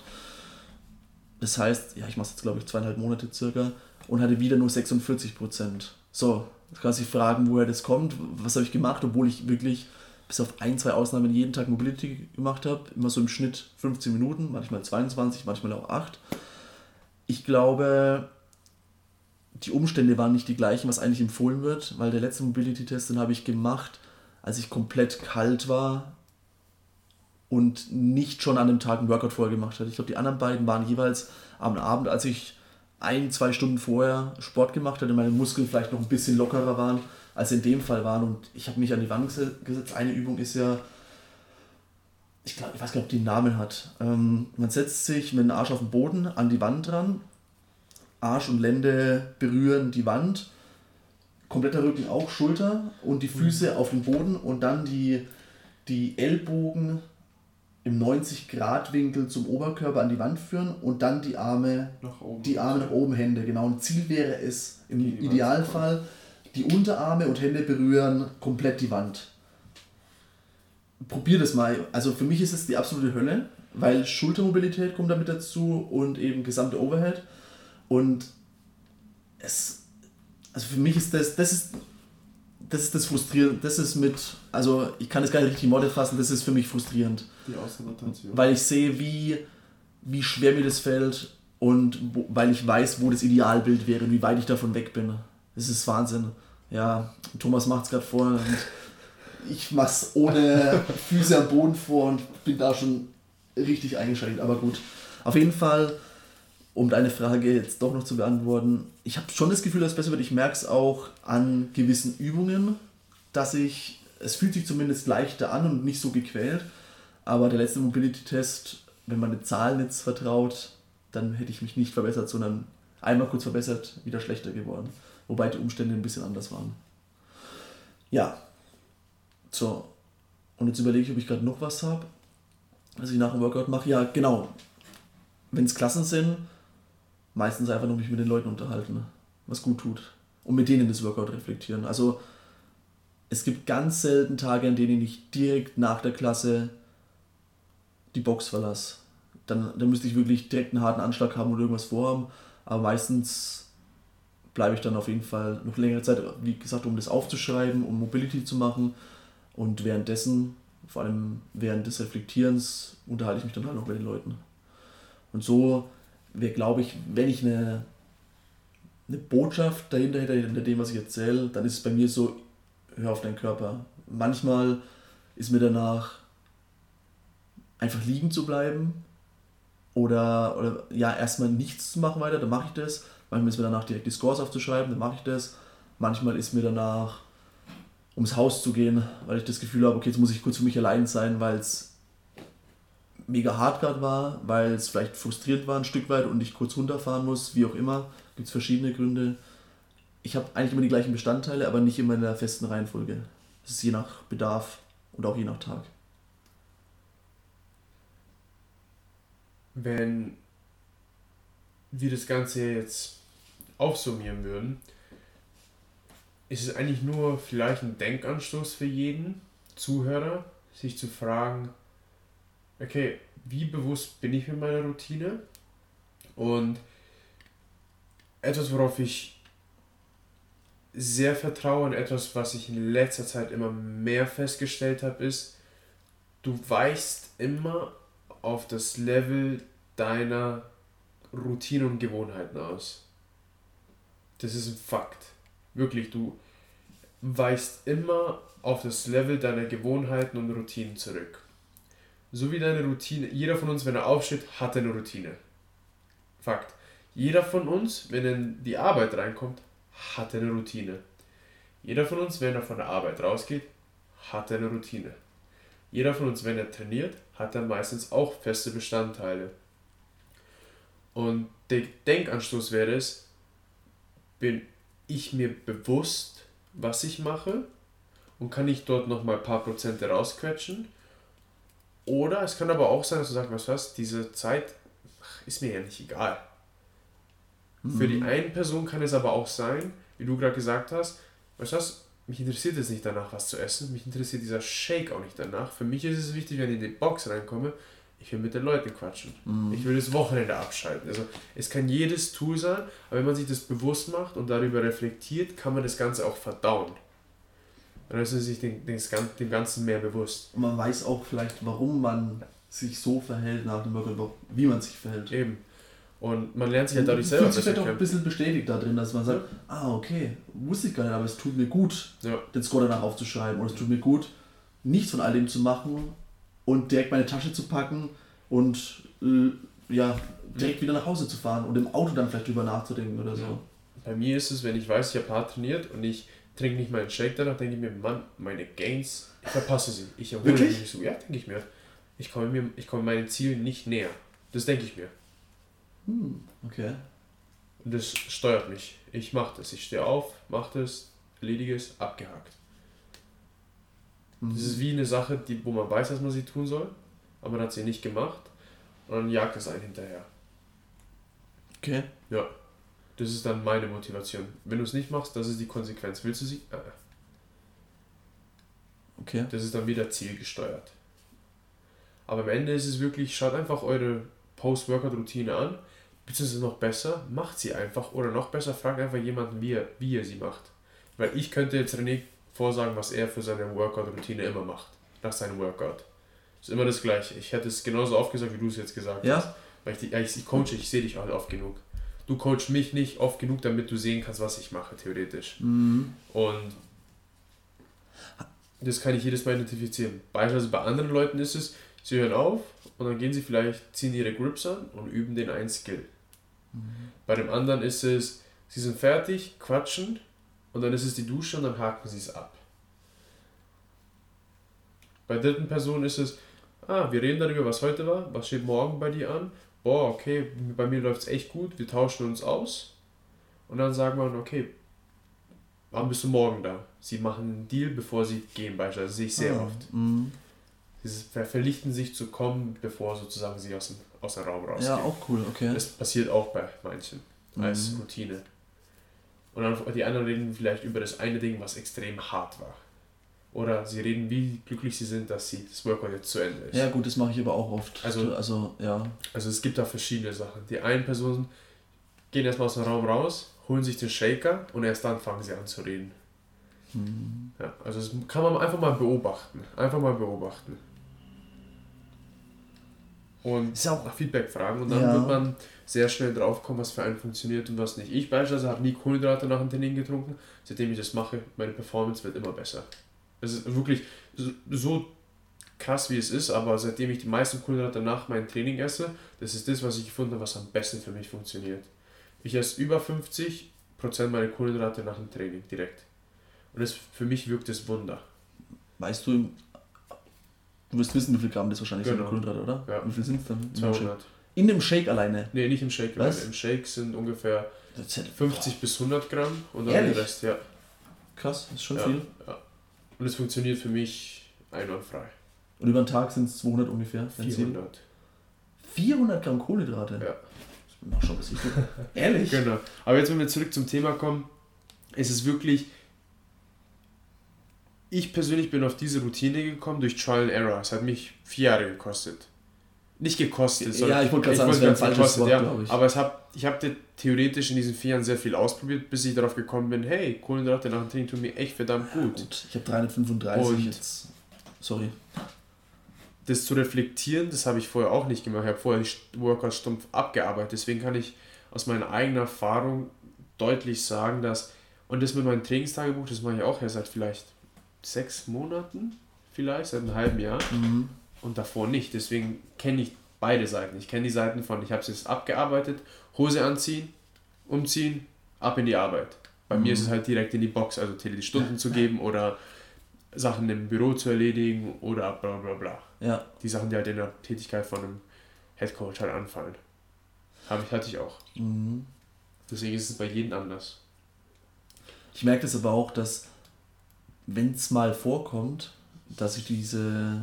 das heißt, ja, ich mache es jetzt glaube ich zweieinhalb Monate circa und hatte wieder nur 46 Prozent. So, jetzt kann sich fragen, woher das kommt. Was habe ich gemacht, obwohl ich wirklich bis auf ein, zwei Ausnahmen jeden Tag Mobility gemacht habe. Immer so im Schnitt 15 Minuten, manchmal 22, manchmal auch 8. Ich glaube, die Umstände waren nicht die gleichen, was eigentlich empfohlen wird, weil der letzte Mobility-Test, den habe ich gemacht, als ich komplett kalt war und nicht schon an dem Tag einen Workout vorher gemacht hat. Ich glaube, die anderen beiden waren jeweils am Abend, als ich ein, zwei Stunden vorher Sport gemacht hatte, meine Muskeln vielleicht noch ein bisschen lockerer waren, als sie in dem Fall waren. Und ich habe mich an die Wand gesetzt. Eine Übung ist ja, ich, glaub, ich weiß gar nicht, ob die einen Namen hat. Ähm, man setzt sich mit dem Arsch auf den Boden an die Wand dran. Arsch und Lände berühren die Wand. Kompletter Rücken auch, Schulter und die Füße mhm. auf dem Boden und dann die, die Ellbogen im 90-Grad-Winkel zum Oberkörper an die Wand führen und dann die Arme nach oben, die Arme nach oben, Hände. Genau. Ein Ziel wäre es im Idealfall, die Unterarme und Hände berühren komplett die Wand. Probier das mal. Also für mich ist es die absolute Hölle, weil Schultermobilität kommt damit dazu und eben gesamte Overhead. Und es, also für mich ist das, das ist das ist das frustrierend. Das ist mit, also ich kann es gar nicht richtig in Worte fassen, das ist für mich frustrierend. Die Außenrotation. Weil ich sehe, wie, wie schwer mir das fällt und wo, weil ich weiß, wo das Idealbild wäre und wie weit ich davon weg bin. Das ist Wahnsinn. Ja, Thomas macht es gerade vor und ich mache es ohne Füße am Boden vor und bin da schon richtig eingeschränkt. Aber gut, auf jeden Fall um deine Frage jetzt doch noch zu beantworten, ich habe schon das Gefühl, dass es besser wird. Ich merke es auch an gewissen Übungen, dass ich, es fühlt sich zumindest leichter an und nicht so gequält. Aber der letzte Mobility-Test, wenn man den Zahlen jetzt vertraut, dann hätte ich mich nicht verbessert, sondern einmal kurz verbessert, wieder schlechter geworden. Wobei die Umstände ein bisschen anders waren. Ja. So. Und jetzt überlege ich, ob ich gerade noch was habe, was ich nach dem Workout mache. Ja, genau. Wenn es Klassen sind, meistens einfach nur mich mit den Leuten unterhalten, was gut tut. Und mit denen das Workout reflektieren. Also es gibt ganz selten Tage, an denen ich direkt nach der Klasse die Box verlasse. Dann, dann müsste ich wirklich direkt einen harten Anschlag haben oder irgendwas vorhaben. Aber meistens bleibe ich dann auf jeden Fall noch längere Zeit, wie gesagt, um das aufzuschreiben, um Mobility zu machen. Und währenddessen, vor allem während des Reflektierens, unterhalte ich mich dann halt noch mit den Leuten. Und so wäre, glaube ich, wenn ich eine, eine Botschaft dahinter hätte, hinter dem, was ich erzähle, dann ist es bei mir so, hör auf deinen Körper. Manchmal ist mir danach einfach liegen zu bleiben oder, oder ja, erstmal nichts zu machen weiter, dann mache ich das. Manchmal ist mir danach direkt die Scores aufzuschreiben, dann mache ich das. Manchmal ist mir danach ums Haus zu gehen, weil ich das Gefühl habe, okay, jetzt muss ich kurz für mich allein sein, weil es mega hart gerade war, weil es vielleicht frustrierend war ein Stück weit und ich kurz runterfahren muss, wie auch immer. Gibt es verschiedene Gründe. Ich habe eigentlich immer die gleichen Bestandteile, aber nicht immer in der festen Reihenfolge. Das ist je nach Bedarf und auch je nach Tag. Wenn wir das Ganze jetzt aufsummieren würden, ist es eigentlich nur vielleicht ein Denkanstoß für jeden Zuhörer, sich zu fragen, okay, wie bewusst bin ich mit meiner Routine? Und etwas, worauf ich sehr vertraue und etwas, was ich in letzter Zeit immer mehr festgestellt habe, ist, du weichst immer auf das Level deiner Routine und Gewohnheiten aus. Das ist ein Fakt. Wirklich, du weichst immer auf das Level deiner Gewohnheiten und Routinen zurück so wie deine Routine. Jeder von uns, wenn er aufsteht, hat eine Routine. Fakt. Jeder von uns, wenn er in die Arbeit reinkommt, hat eine Routine. Jeder von uns, wenn er von der Arbeit rausgeht, hat eine Routine. Jeder von uns, wenn er trainiert, hat er meistens auch feste Bestandteile. Und der Denkanstoß wäre es, bin ich mir bewusst, was ich mache und kann ich dort nochmal ein paar Prozente rausquetschen oder es kann aber auch sein, dass du sagst, was was, diese Zeit ist mir ja nicht egal. Mhm. Für die mhm. eine Person kann es aber auch sein, wie du gerade gesagt hast, weißt du was, mich interessiert es nicht danach, was zu essen, mich interessiert dieser Shake auch nicht danach. Für mich ist es wichtig, wenn ich in die Box reinkomme, ich will mit den Leuten quatschen. Mhm. Ich will das Wochenende abschalten. Also es kann jedes Tool sein, aber wenn man sich das bewusst macht und darüber reflektiert, kann man das Ganze auch verdauen. Dann ist man sich dem, dem Ganzen mehr bewusst. Und man weiß auch vielleicht, warum man sich so verhält nach dem Workout, wie man sich verhält. Eben. Und man lernt sich halt dadurch selber. Sich vielleicht auch ein bisschen bestätigt da drin, dass man sagt, ja. ah, okay, wusste ich gar nicht, aber es tut mir gut, ja. den Score danach aufzuschreiben. Oder es tut mir gut, nichts von all dem zu machen und direkt meine Tasche zu packen und äh, ja, direkt wieder nach Hause zu fahren und im Auto dann vielleicht drüber nachzudenken oder so. Bei mir ist es, wenn ich weiß, ich habe hart trainiert und ich trinke nicht meinen Shake danach, denke ich mir, Mann, meine Gains, ich verpasse sie. Ich erhole mich nicht so. Ja, denke ich mir. Ich komme, mir, ich komme meinen Zielen nicht näher. Das denke ich mir. Hm, okay. Und das steuert mich. Ich mache das. Ich stehe auf, mache das, erledige es, abgehakt. Mhm. Das ist wie eine Sache, die, wo man weiß, dass man sie tun soll. aber man hat sie nicht gemacht und dann jagt es einen hinterher. Okay. Ja. Das ist dann meine Motivation. Wenn du es nicht machst, das ist die Konsequenz. Willst du sie? Äh. Okay. Das ist dann wieder zielgesteuert. Aber am Ende ist es wirklich, schaut einfach eure Post-Workout-Routine an, beziehungsweise noch besser, macht sie einfach oder noch besser, fragt einfach jemanden, wie er, wie er sie macht. Weil ich könnte jetzt René vorsagen, was er für seine Workout-Routine immer macht, nach seinem Workout. Ist immer das Gleiche. Ich hätte es genauso oft gesagt, wie du es jetzt gesagt Ja? hast. Weil ich, ich, ich coache, ich sehe dich halt oft genug. Du coachst mich nicht oft genug, damit du sehen kannst, was ich mache, theoretisch. Mhm. Und das kann ich jedes Mal identifizieren. Beispielsweise bei anderen Leuten ist es, sie hören auf und dann gehen sie vielleicht, ziehen ihre Grips an und üben den einen Skill. Bei dem anderen ist es, sie sind fertig, quatschen und dann ist es die Dusche und dann haken sie es ab. Bei der dritten Person ist es, ah, wir reden darüber, was heute war, was steht morgen bei dir an. Boah, okay, bei mir läuft es echt gut, wir tauschen uns aus. Und dann sagen wir, okay, wann bist du morgen da? Sie machen einen Deal, bevor sie gehen, beispielsweise. Das sehe ich sehr Ah, oft. mhm. Sie ver- verlichten sich zu kommen, bevor sozusagen sie aus dem, aus dem Raum rausgehen. Ja, auch cool, okay. Das passiert auch bei manchen als Mhm. Routine. Und dann die anderen reden vielleicht über das eine Ding, was extrem hart war. Oder sie reden, wie glücklich sie sind, dass sie das Workout jetzt zu Ende ist. Ja, gut, das mache ich aber auch oft. Also- also ja. Also es gibt da verschiedene Sachen. Die einen Personen gehen erstmal aus dem Raum raus, holen sich den Shaker und erst dann fangen sie an zu reden. Mhm. Ja, also das kann man einfach mal beobachten. Einfach mal beobachten. Und Ist auch- nach Feedback fragen und dann Ja. wird man sehr schnell drauf kommen, was für einen funktioniert und was nicht. Ich beispielsweise habe nie Kohlenhydrate nach dem Training getrunken. Seitdem ich das mache, meine Performance wird immer besser. Es ist wirklich so- so krass, wie es ist, aber seitdem ich die meisten Kohlenhydrate nach meinem Training esse, das ist das, was ich gefunden habe, was am besten für mich funktioniert. Ich esse über 50% meiner Kohlenhydrate nach dem Training direkt. Und das, für mich wirkt das Wunder. Weißt du, du wirst wissen, wie viel Gramm das wahrscheinlich Genau. sind, Kohlenhydrate, oder? Ja. Wie viel sind es dann? In dem Shake? 200. In dem Shake alleine. Nee, nicht im Shake. Was? Im Shake sind ungefähr Das ist 50 bis 100 Gramm und dann Ehrlich? der Rest, ja. krass, das ist schon Ja. viel. Und es funktioniert für mich einwandfrei. Und über den Tag sind es 200 ungefähr. wenn es 400. 400 Gramm Kohlenhydrate. Ja. Das ist schon was wichtig. Ehrlich? Genau. Aber jetzt, wenn wir zurück zum Thema kommen, ist es wirklich. Ich persönlich bin auf diese Routine gekommen durch Trial and Error. Es hat mich vier Jahre gekostet. Nicht gekostet, Ja, ich wollte gerade sagen, das wäre falsches Wort, ja. glaube ich. Aber es hab, ich habe theoretisch in diesen vier Jahren sehr viel ausprobiert, bis ich darauf gekommen bin, hey, Kohlenhydrate nach dem Training tun mir echt verdammt gut. Gut, ich habe 335 Und- jetzt. Sorry. das zu reflektieren, das habe ich vorher auch nicht gemacht. Ich habe vorher die Workouts stumpf abgearbeitet. Deswegen kann ich aus meiner eigenen Erfahrung deutlich sagen, dass, und das mit meinem Trainingstagebuch, das mache ich auch erst seit vielleicht sechs Monaten, vielleicht, seit einem halben Jahr Mhm. und davor nicht. Deswegen kenne ich beide Seiten. Ich kenne die Seiten von, ich habe es jetzt abgearbeitet, Hose anziehen, umziehen, ab in die Arbeit. Bei mir ist es halt direkt in die Box, also die Stunden zu geben oder Sachen im Büro zu erledigen oder bla bla bla Ja, die Sachen, die halt in der Tätigkeit von einem Headcoach halt anfallen. Habe ich, hatte ich auch. mhm. Deswegen ist es bei jedem anders. Ich merke das aber auch, dass wenn es mal vorkommt, dass ich diese,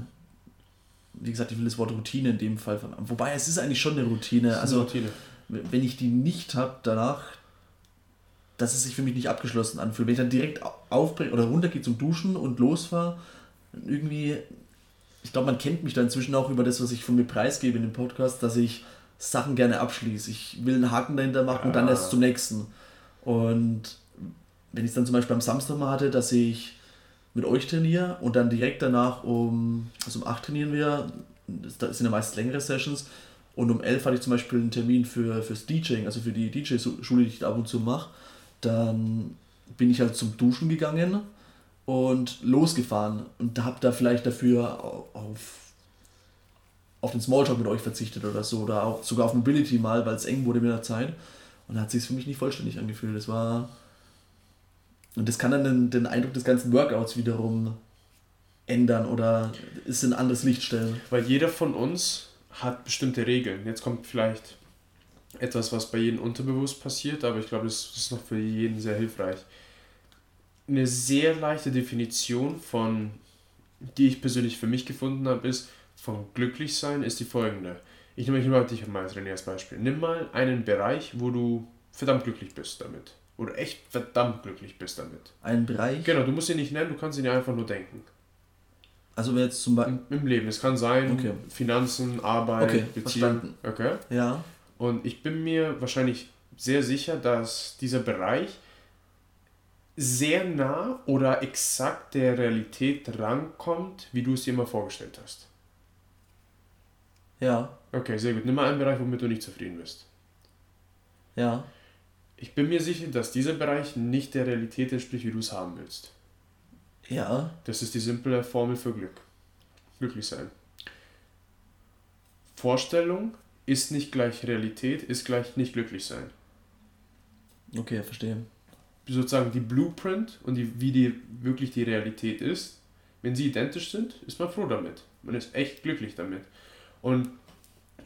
wie gesagt, ich will das Wort Routine in dem Fall, wobei es ist eigentlich schon eine Routine. Ist Also eine Routine. wenn ich die nicht habe danach, dass es sich für mich nicht abgeschlossen anfühlt. Wenn ich dann direkt au- aufbreche oder runtergehe zum Duschen und losfahre, irgendwie, ich glaube, man kennt mich da inzwischen auch über das, was ich von mir preisgebe in dem Podcast, dass ich Sachen gerne abschließe. Ich will einen Haken dahinter machen und dann Ah. erst zum nächsten. Und wenn ich es dann zum Beispiel am Samstag mal hatte, dass ich mit euch trainiere und dann direkt danach um, also um 8 trainieren wir, das sind ja meist längere Sessions, und um 11 hatte ich zum Beispiel einen Termin für, fürs DJing, also für die DJ-Schule, die ich ab und zu mache. Dann bin ich halt zum Duschen gegangen und losgefahren und habe da vielleicht dafür au- auf, auf den Smalltalk mit euch verzichtet oder so oder auch sogar auf Mobility mal, weil es eng wurde mit der Zeit. Und da hat sich für mich nicht vollständig angefühlt. Das war. Und das kann dann den, den Eindruck des ganzen Workouts wiederum ändern oder ist in ein anderes Licht stellen. Weil jeder von uns hat bestimmte Regeln. Jetzt kommt vielleicht etwas, was bei jedem unterbewusst passiert, aber ich glaube, das ist noch für jeden sehr hilfreich. Eine sehr leichte Definition von, die ich persönlich für mich gefunden habe, ist, von glücklich sein ist die folgende. Ich nehme, ich nehme dich mal als René als Beispiel. Nimm mal einen Bereich, wo du verdammt glücklich bist damit. Oder echt verdammt glücklich bist damit. Einen Bereich? Genau, du musst ihn nicht nennen, du kannst ihn ja einfach nur denken. Also wer jetzt zum Beispiel... Im, Im, Leben. Es kann sein, okay. Finanzen, Arbeit, okay, Beziehungen. Okay. Ja. Und ich bin mir wahrscheinlich sehr sicher, dass dieser Bereich sehr nah oder exakt der Realität rankommt, wie du es dir mal vorgestellt hast. Ja. Okay, sehr gut. Nimm mal einen Bereich, womit du nicht zufrieden bist. Ja. Ich bin mir sicher, dass dieser Bereich nicht der Realität entspricht, wie du es haben willst. Ja. Das ist die simple Formel für Glück. Glücklich sein. Vorstellung ist nicht gleich Realität, ist gleich nicht glücklich sein. Okay, verstehe. Sozusagen die Blueprint und die, wie die wirklich die Realität ist, wenn sie identisch sind, ist man froh damit. Man ist echt glücklich damit. Und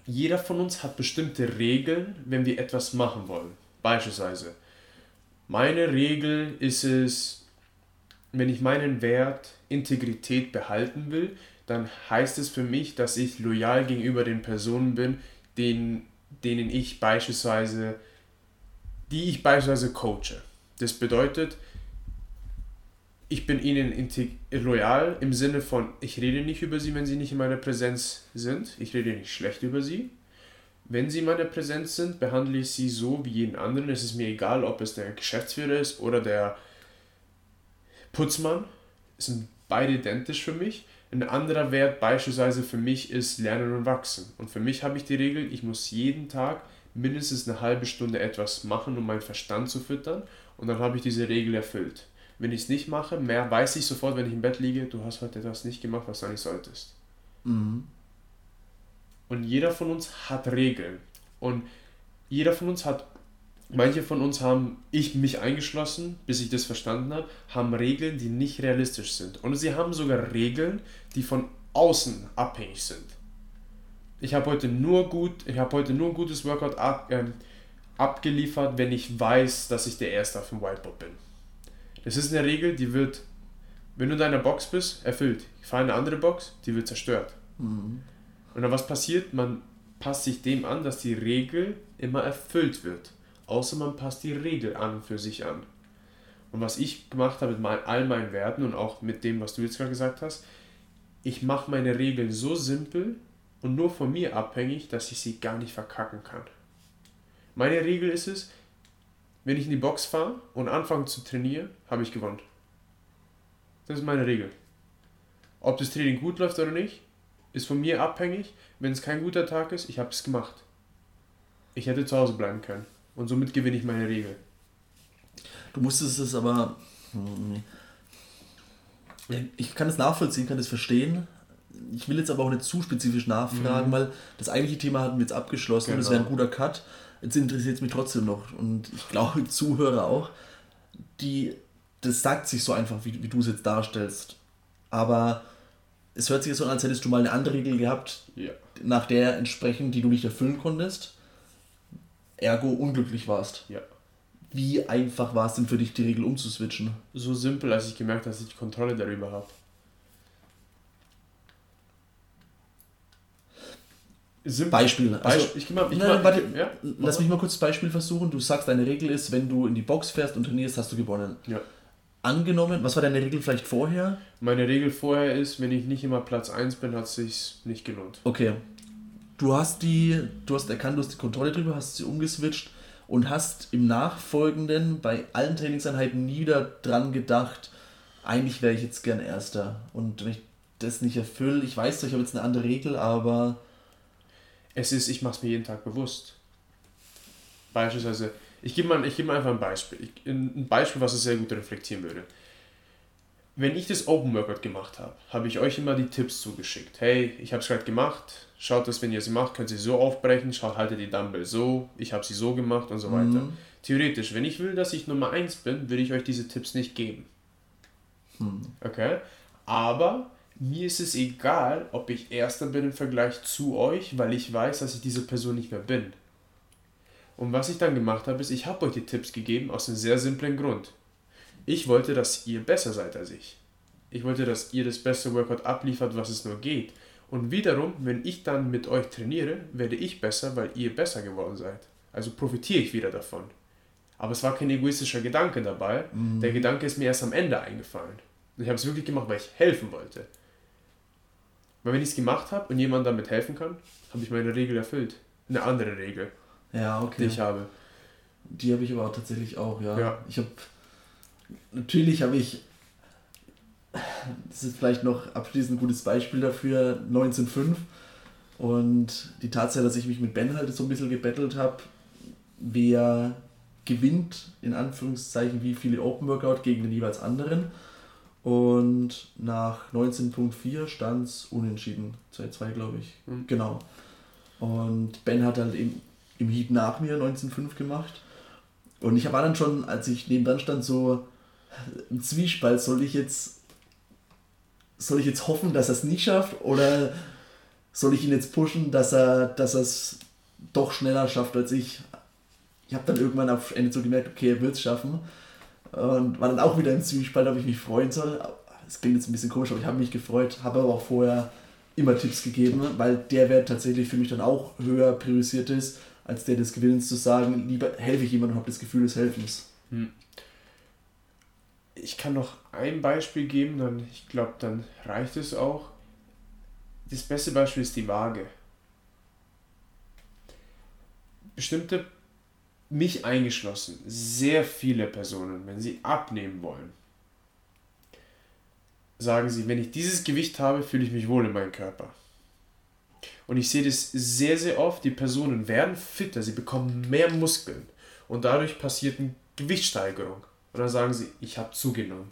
jeder von uns hat bestimmte Regeln, wenn wir etwas machen wollen. Beispielsweise, meine Regel ist es, wenn ich meinen Wert Integrität behalten will, dann heißt es für mich, dass ich loyal gegenüber den Personen bin, denen, denen ich beispielsweise, die ich beispielsweise coache. Das bedeutet, ich bin ihnen loyal im Sinne von, ich rede nicht über sie, wenn sie nicht in meiner Präsenz sind. Ich rede nicht schlecht über sie. Wenn sie in meiner Präsenz sind, behandle ich sie so wie jeden anderen. Es ist mir egal, ob es der Geschäftsführer ist oder der Putzmann. Es sind beide identisch für mich. Ein anderer Wert beispielsweise für mich ist Lernen und Wachsen. Und für mich habe ich die Regel, ich muss jeden Tag mindestens eine halbe Stunde etwas machen, um meinen Verstand zu füttern. Und dann habe ich diese Regel erfüllt. Wenn ich es nicht mache, mehr weiß ich sofort, wenn ich im Bett liege, du hast heute etwas nicht gemacht, was du eigentlich solltest. Mhm. Und jeder von uns hat Regeln. Und jeder von uns hat Manche von uns haben, ich mich eingeschlossen, bis ich das verstanden habe, haben Regeln, die nicht realistisch sind. Und sie haben sogar Regeln, die von außen abhängig sind. Ich habe heute nur gut, ich habe heute nur ein gutes Workout ab, äh, abgeliefert, wenn ich weiß, dass ich der Erste auf dem Whiteboard bin. Das ist eine Regel, die wird, wenn du in deiner Box bist, erfüllt. Ich fahre in eine andere Box, die wird zerstört. Mhm. Und dann was passiert? Man passt sich dem an, dass die Regel immer erfüllt wird außer man passt die Regel an für sich an. Und was ich gemacht habe mit all meinen Werten und auch mit dem, was du jetzt gerade gesagt hast, ich mache meine Regeln so simpel und nur von mir abhängig, dass ich sie gar nicht verkacken kann. Meine Regel ist es, wenn ich in die Box fahre und anfange zu trainieren, habe ich gewonnen. Das ist meine Regel. Ob das Training gut läuft oder nicht, ist von mir abhängig. Wenn es kein guter Tag ist, ich habe es gemacht. Ich hätte zu Hause bleiben können. Und somit gewinne ich meine Regel. Du musstest es aber. Hm, ich kann es nachvollziehen, kann es verstehen. Ich will jetzt aber auch nicht zu spezifisch nachfragen, mhm. weil das eigentliche Thema hatten wir jetzt abgeschlossen genau. und es wäre ein genau. guter Cut. Jetzt interessiert es mich trotzdem noch und ich glaube, Zuhörer auch. Die, das sagt sich so einfach, wie, wie du es jetzt darstellst. Aber es hört sich so an, als hättest du mal eine andere Regel gehabt, ja. nach der entsprechend, die du nicht erfüllen konntest ergo unglücklich warst. Ja. Wie einfach war es denn für dich, die Regel umzuswitchen? So simpel, als ich gemerkt habe, dass ich die Kontrolle darüber habe. Simpel. Beispiel. Also, ich mal, ich nein, mal, warte, ja, lass mich mal kurz das Beispiel versuchen. Du sagst, deine Regel ist, wenn du in die Box fährst und trainierst, hast du gewonnen. Ja. Angenommen, was war deine Regel vielleicht vorher? Meine Regel vorher ist, wenn ich nicht immer Platz 1 bin, hat es sich nicht gelohnt. Okay, du hast die, du hast erkannt, du hast die Kontrolle drüber, hast sie umgeswitcht und hast im Nachfolgenden bei allen Trainingseinheiten nie dran gedacht, eigentlich wäre ich jetzt gern Erster. Und wenn ich das nicht erfülle, ich weiß, ich habe jetzt eine andere Regel, aber. Es ist, ich mache es mir jeden Tag bewusst. Beispielsweise, ich gebe mal, geb mal einfach ein Beispiel. Ich, ein Beispiel, was es sehr gut reflektieren würde wenn ich das Open Workout gemacht habe, habe ich euch immer die Tipps zugeschickt. Hey, ich habe es gerade gemacht. Schaut das, wenn ihr sie macht, könnt ihr sie so aufbrechen. Schaut, haltet die Dumbbell so. Ich habe sie so gemacht und so mhm. weiter. Theoretisch, wenn ich will, dass ich Nummer 1 bin, würde ich euch diese Tipps nicht geben. Mhm. Okay? Aber mir ist es egal, ob ich Erster bin im Vergleich zu euch, weil ich weiß, dass ich diese Person nicht mehr bin. Und was ich dann gemacht habe, ist, ich habe euch die Tipps gegeben aus einem sehr simplen Grund. Ich wollte, dass ihr besser seid als ich. Ich wollte, dass ihr das beste Workout abliefert, was es nur geht. Und wiederum, wenn ich dann mit euch trainiere, werde ich besser, weil ihr besser geworden seid. Also profitiere ich wieder davon. Aber es war kein egoistischer Gedanke dabei. Mhm. Der Gedanke ist mir erst am Ende eingefallen. Und ich habe es wirklich gemacht, weil ich helfen wollte. Weil wenn ich es gemacht habe und jemand damit helfen kann, habe ich meine Regel erfüllt. Eine andere Regel. Ja, okay. Die ich habe. Die habe ich aber auch tatsächlich auch, ja. ja. Ich habe. Natürlich habe ich. Das ist vielleicht noch abschließend ein gutes Beispiel dafür, 1905. Und die Tatsache, dass ich mich mit Ben halt so ein bisschen gebettelt habe, wer gewinnt, in Anführungszeichen, wie viele Open Workout gegen den jeweils anderen. Und nach 19.4 stand es unentschieden. 2-2, glaube ich. Mhm. Genau. Und Ben hat halt im, im Heat nach mir 19.5 gemacht. Und ich war dann schon, als ich neben stand, so im Zwiespalt, soll ich jetzt soll ich jetzt hoffen, dass er es nicht schafft oder soll ich ihn jetzt pushen, dass er dass es doch schneller schafft als ich. Ich habe dann irgendwann auf Ende so gemerkt, okay, er wird es schaffen. Und war dann auch wieder im Zwiespalt, ob ich mich freuen soll. Es klingt jetzt ein bisschen komisch, aber ich habe mich gefreut, habe aber auch vorher immer Tipps gegeben, weil der Wert tatsächlich für mich dann auch höher priorisiert ist, als der des Gewillens zu sagen, lieber helfe ich jemandem und habe das Gefühl des Helfens. Hm. Ich kann noch ein Beispiel geben, dann ich glaube, dann reicht es auch. Das beste Beispiel ist die Waage. Bestimmte, mich eingeschlossen, sehr viele Personen, wenn sie abnehmen wollen, sagen sie, wenn ich dieses Gewicht habe, fühle ich mich wohl in meinem Körper. Und ich sehe das sehr, sehr oft, die Personen werden fitter, sie bekommen mehr Muskeln und dadurch passiert eine Gewichtssteigerung. Und dann sagen sie, ich habe zugenommen.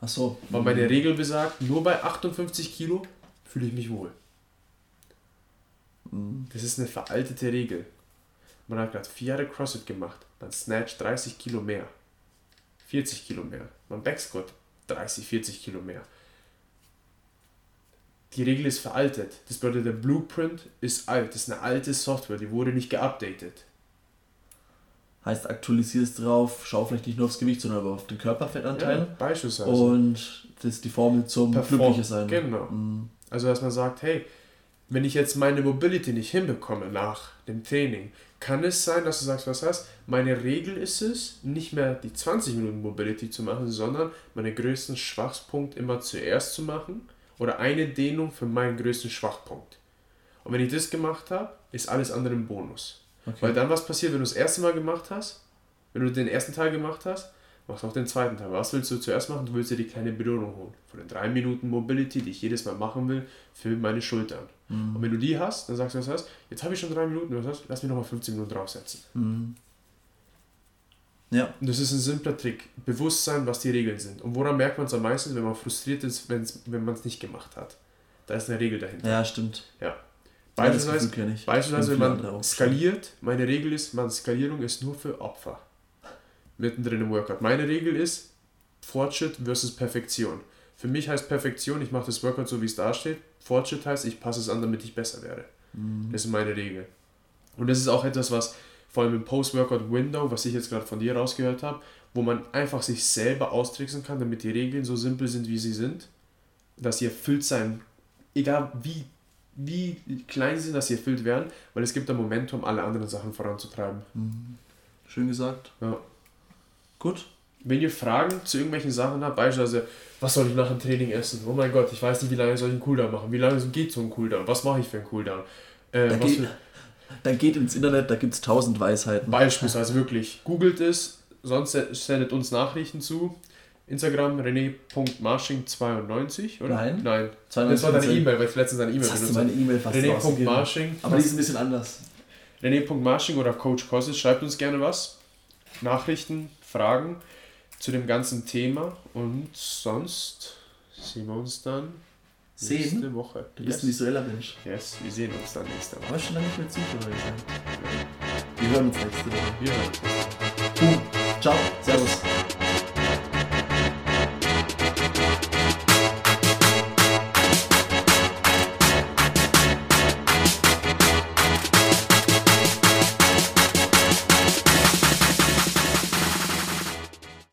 Ach so. Weil meine Regel besagt, nur bei 58 Kilo fühle ich mich wohl. Mhm. Das ist eine veraltete Regel. Man hat gerade vier Jahre CrossFit gemacht, man snatcht 30 Kilo mehr. 40 Kilo mehr. Man Backsquat 30, 40 Kilo mehr die Regel ist veraltet. Das bedeutet, der Blueprint ist alt. Das ist eine alte Software, die wurde nicht geupdatet. Heißt, aktualisierst drauf, schau vielleicht nicht nur aufs Gewicht, sondern aber auf den Körperfettanteil. Ja, beispielsweise. Und das ist die Formel zum Perform glücklicher sein. Genau. Mhm. Also, dass man sagt, hey, wenn ich jetzt meine Mobility nicht hinbekomme nach dem Training, kann es sein, dass du sagst, was heißt, meine Regel ist es, nicht mehr die 20 Minuten Mobility zu machen, sondern meinen größten Schwachpunkt immer zuerst zu machen oder eine Dehnung für meinen größten Schwachpunkt. Und wenn ich das gemacht habe, ist alles andere ein Bonus. Okay. Weil dann was passiert, wenn du das erste Mal gemacht hast, wenn du den ersten Teil gemacht hast, machst du auch den zweiten Teil. Was willst du zuerst machen? Du willst dir die kleine Belohnung holen. Von den drei Minuten Mobility, die ich jedes Mal machen will, für meine Schultern. Mhm. Und wenn du die hast, dann sagst du, was heißt, jetzt habe ich schon drei Minuten, was heißt, lass mich nochmal 15 Minuten draufsetzen. Mhm. Ja. Und das ist ein simpler Trick. Bewusstsein, was die Regeln sind. Und woran merkt man es am meisten, wenn man frustriert ist, wenn's, wenn man es nicht gemacht hat? Da ist eine Regel dahinter. Ja, stimmt. Ja. Beispielsweise, ja, beispielsweise wenn man skaliert, meine Regel ist, man Skalierung ist nur für Opfer. Mittendrin im Workout. Meine Regel ist Fortschritt versus Perfektion. Für mich heißt Perfektion, ich mache das Workout so, wie es da steht. Fortschritt heißt, ich passe es an, damit ich besser werde. Mhm. Das ist meine Regel. Und das ist auch etwas, was vor allem im Post-Workout-Window, was ich jetzt gerade von dir rausgehört habe, wo man einfach sich selber austricksen kann, damit die Regeln so simpel sind, wie sie sind, dass sie erfüllt sein, egal wie, wie klein sie sind, dass sie erfüllt werden, weil es gibt ein Momentum, alle anderen Sachen voranzutreiben. Mhm. Schön gesagt. Ja. Gut. Wenn ihr Fragen zu irgendwelchen Sachen habt, beispielsweise, was soll ich nach dem Training essen? Oh mein Gott, ich weiß nicht, wie lange soll ich einen Cooldown machen? Wie lange geht so ein Cooldown? Was mache ich für einen Cooldown? Äh, was für, dann geht ins Internet, da gibt es tausend Weisheiten. Beispielsweise wirklich. Googelt es, sonst sendet uns Nachrichten zu. Instagram rené.marsching92, oder? Nein. Nein. 92 das war deine E-Mail, weil ich letztens deine E-Mail benutzt habe. E René.marsching. Aber die ist ein bisschen anders. René.marsching oder Coach Kossis, schreibt uns gerne was. Nachrichten, Fragen zu dem ganzen Thema und sonst sehen wir uns dann Sehen? Nächste Woche. Du bist yes. ein visueller Mensch. Yes, wir sehen uns dann nächste Woche. Aber schon lange nicht mehr sein. Wir hören uns nächste Woche. Wir hören uns. Boom. Ciao. Servus.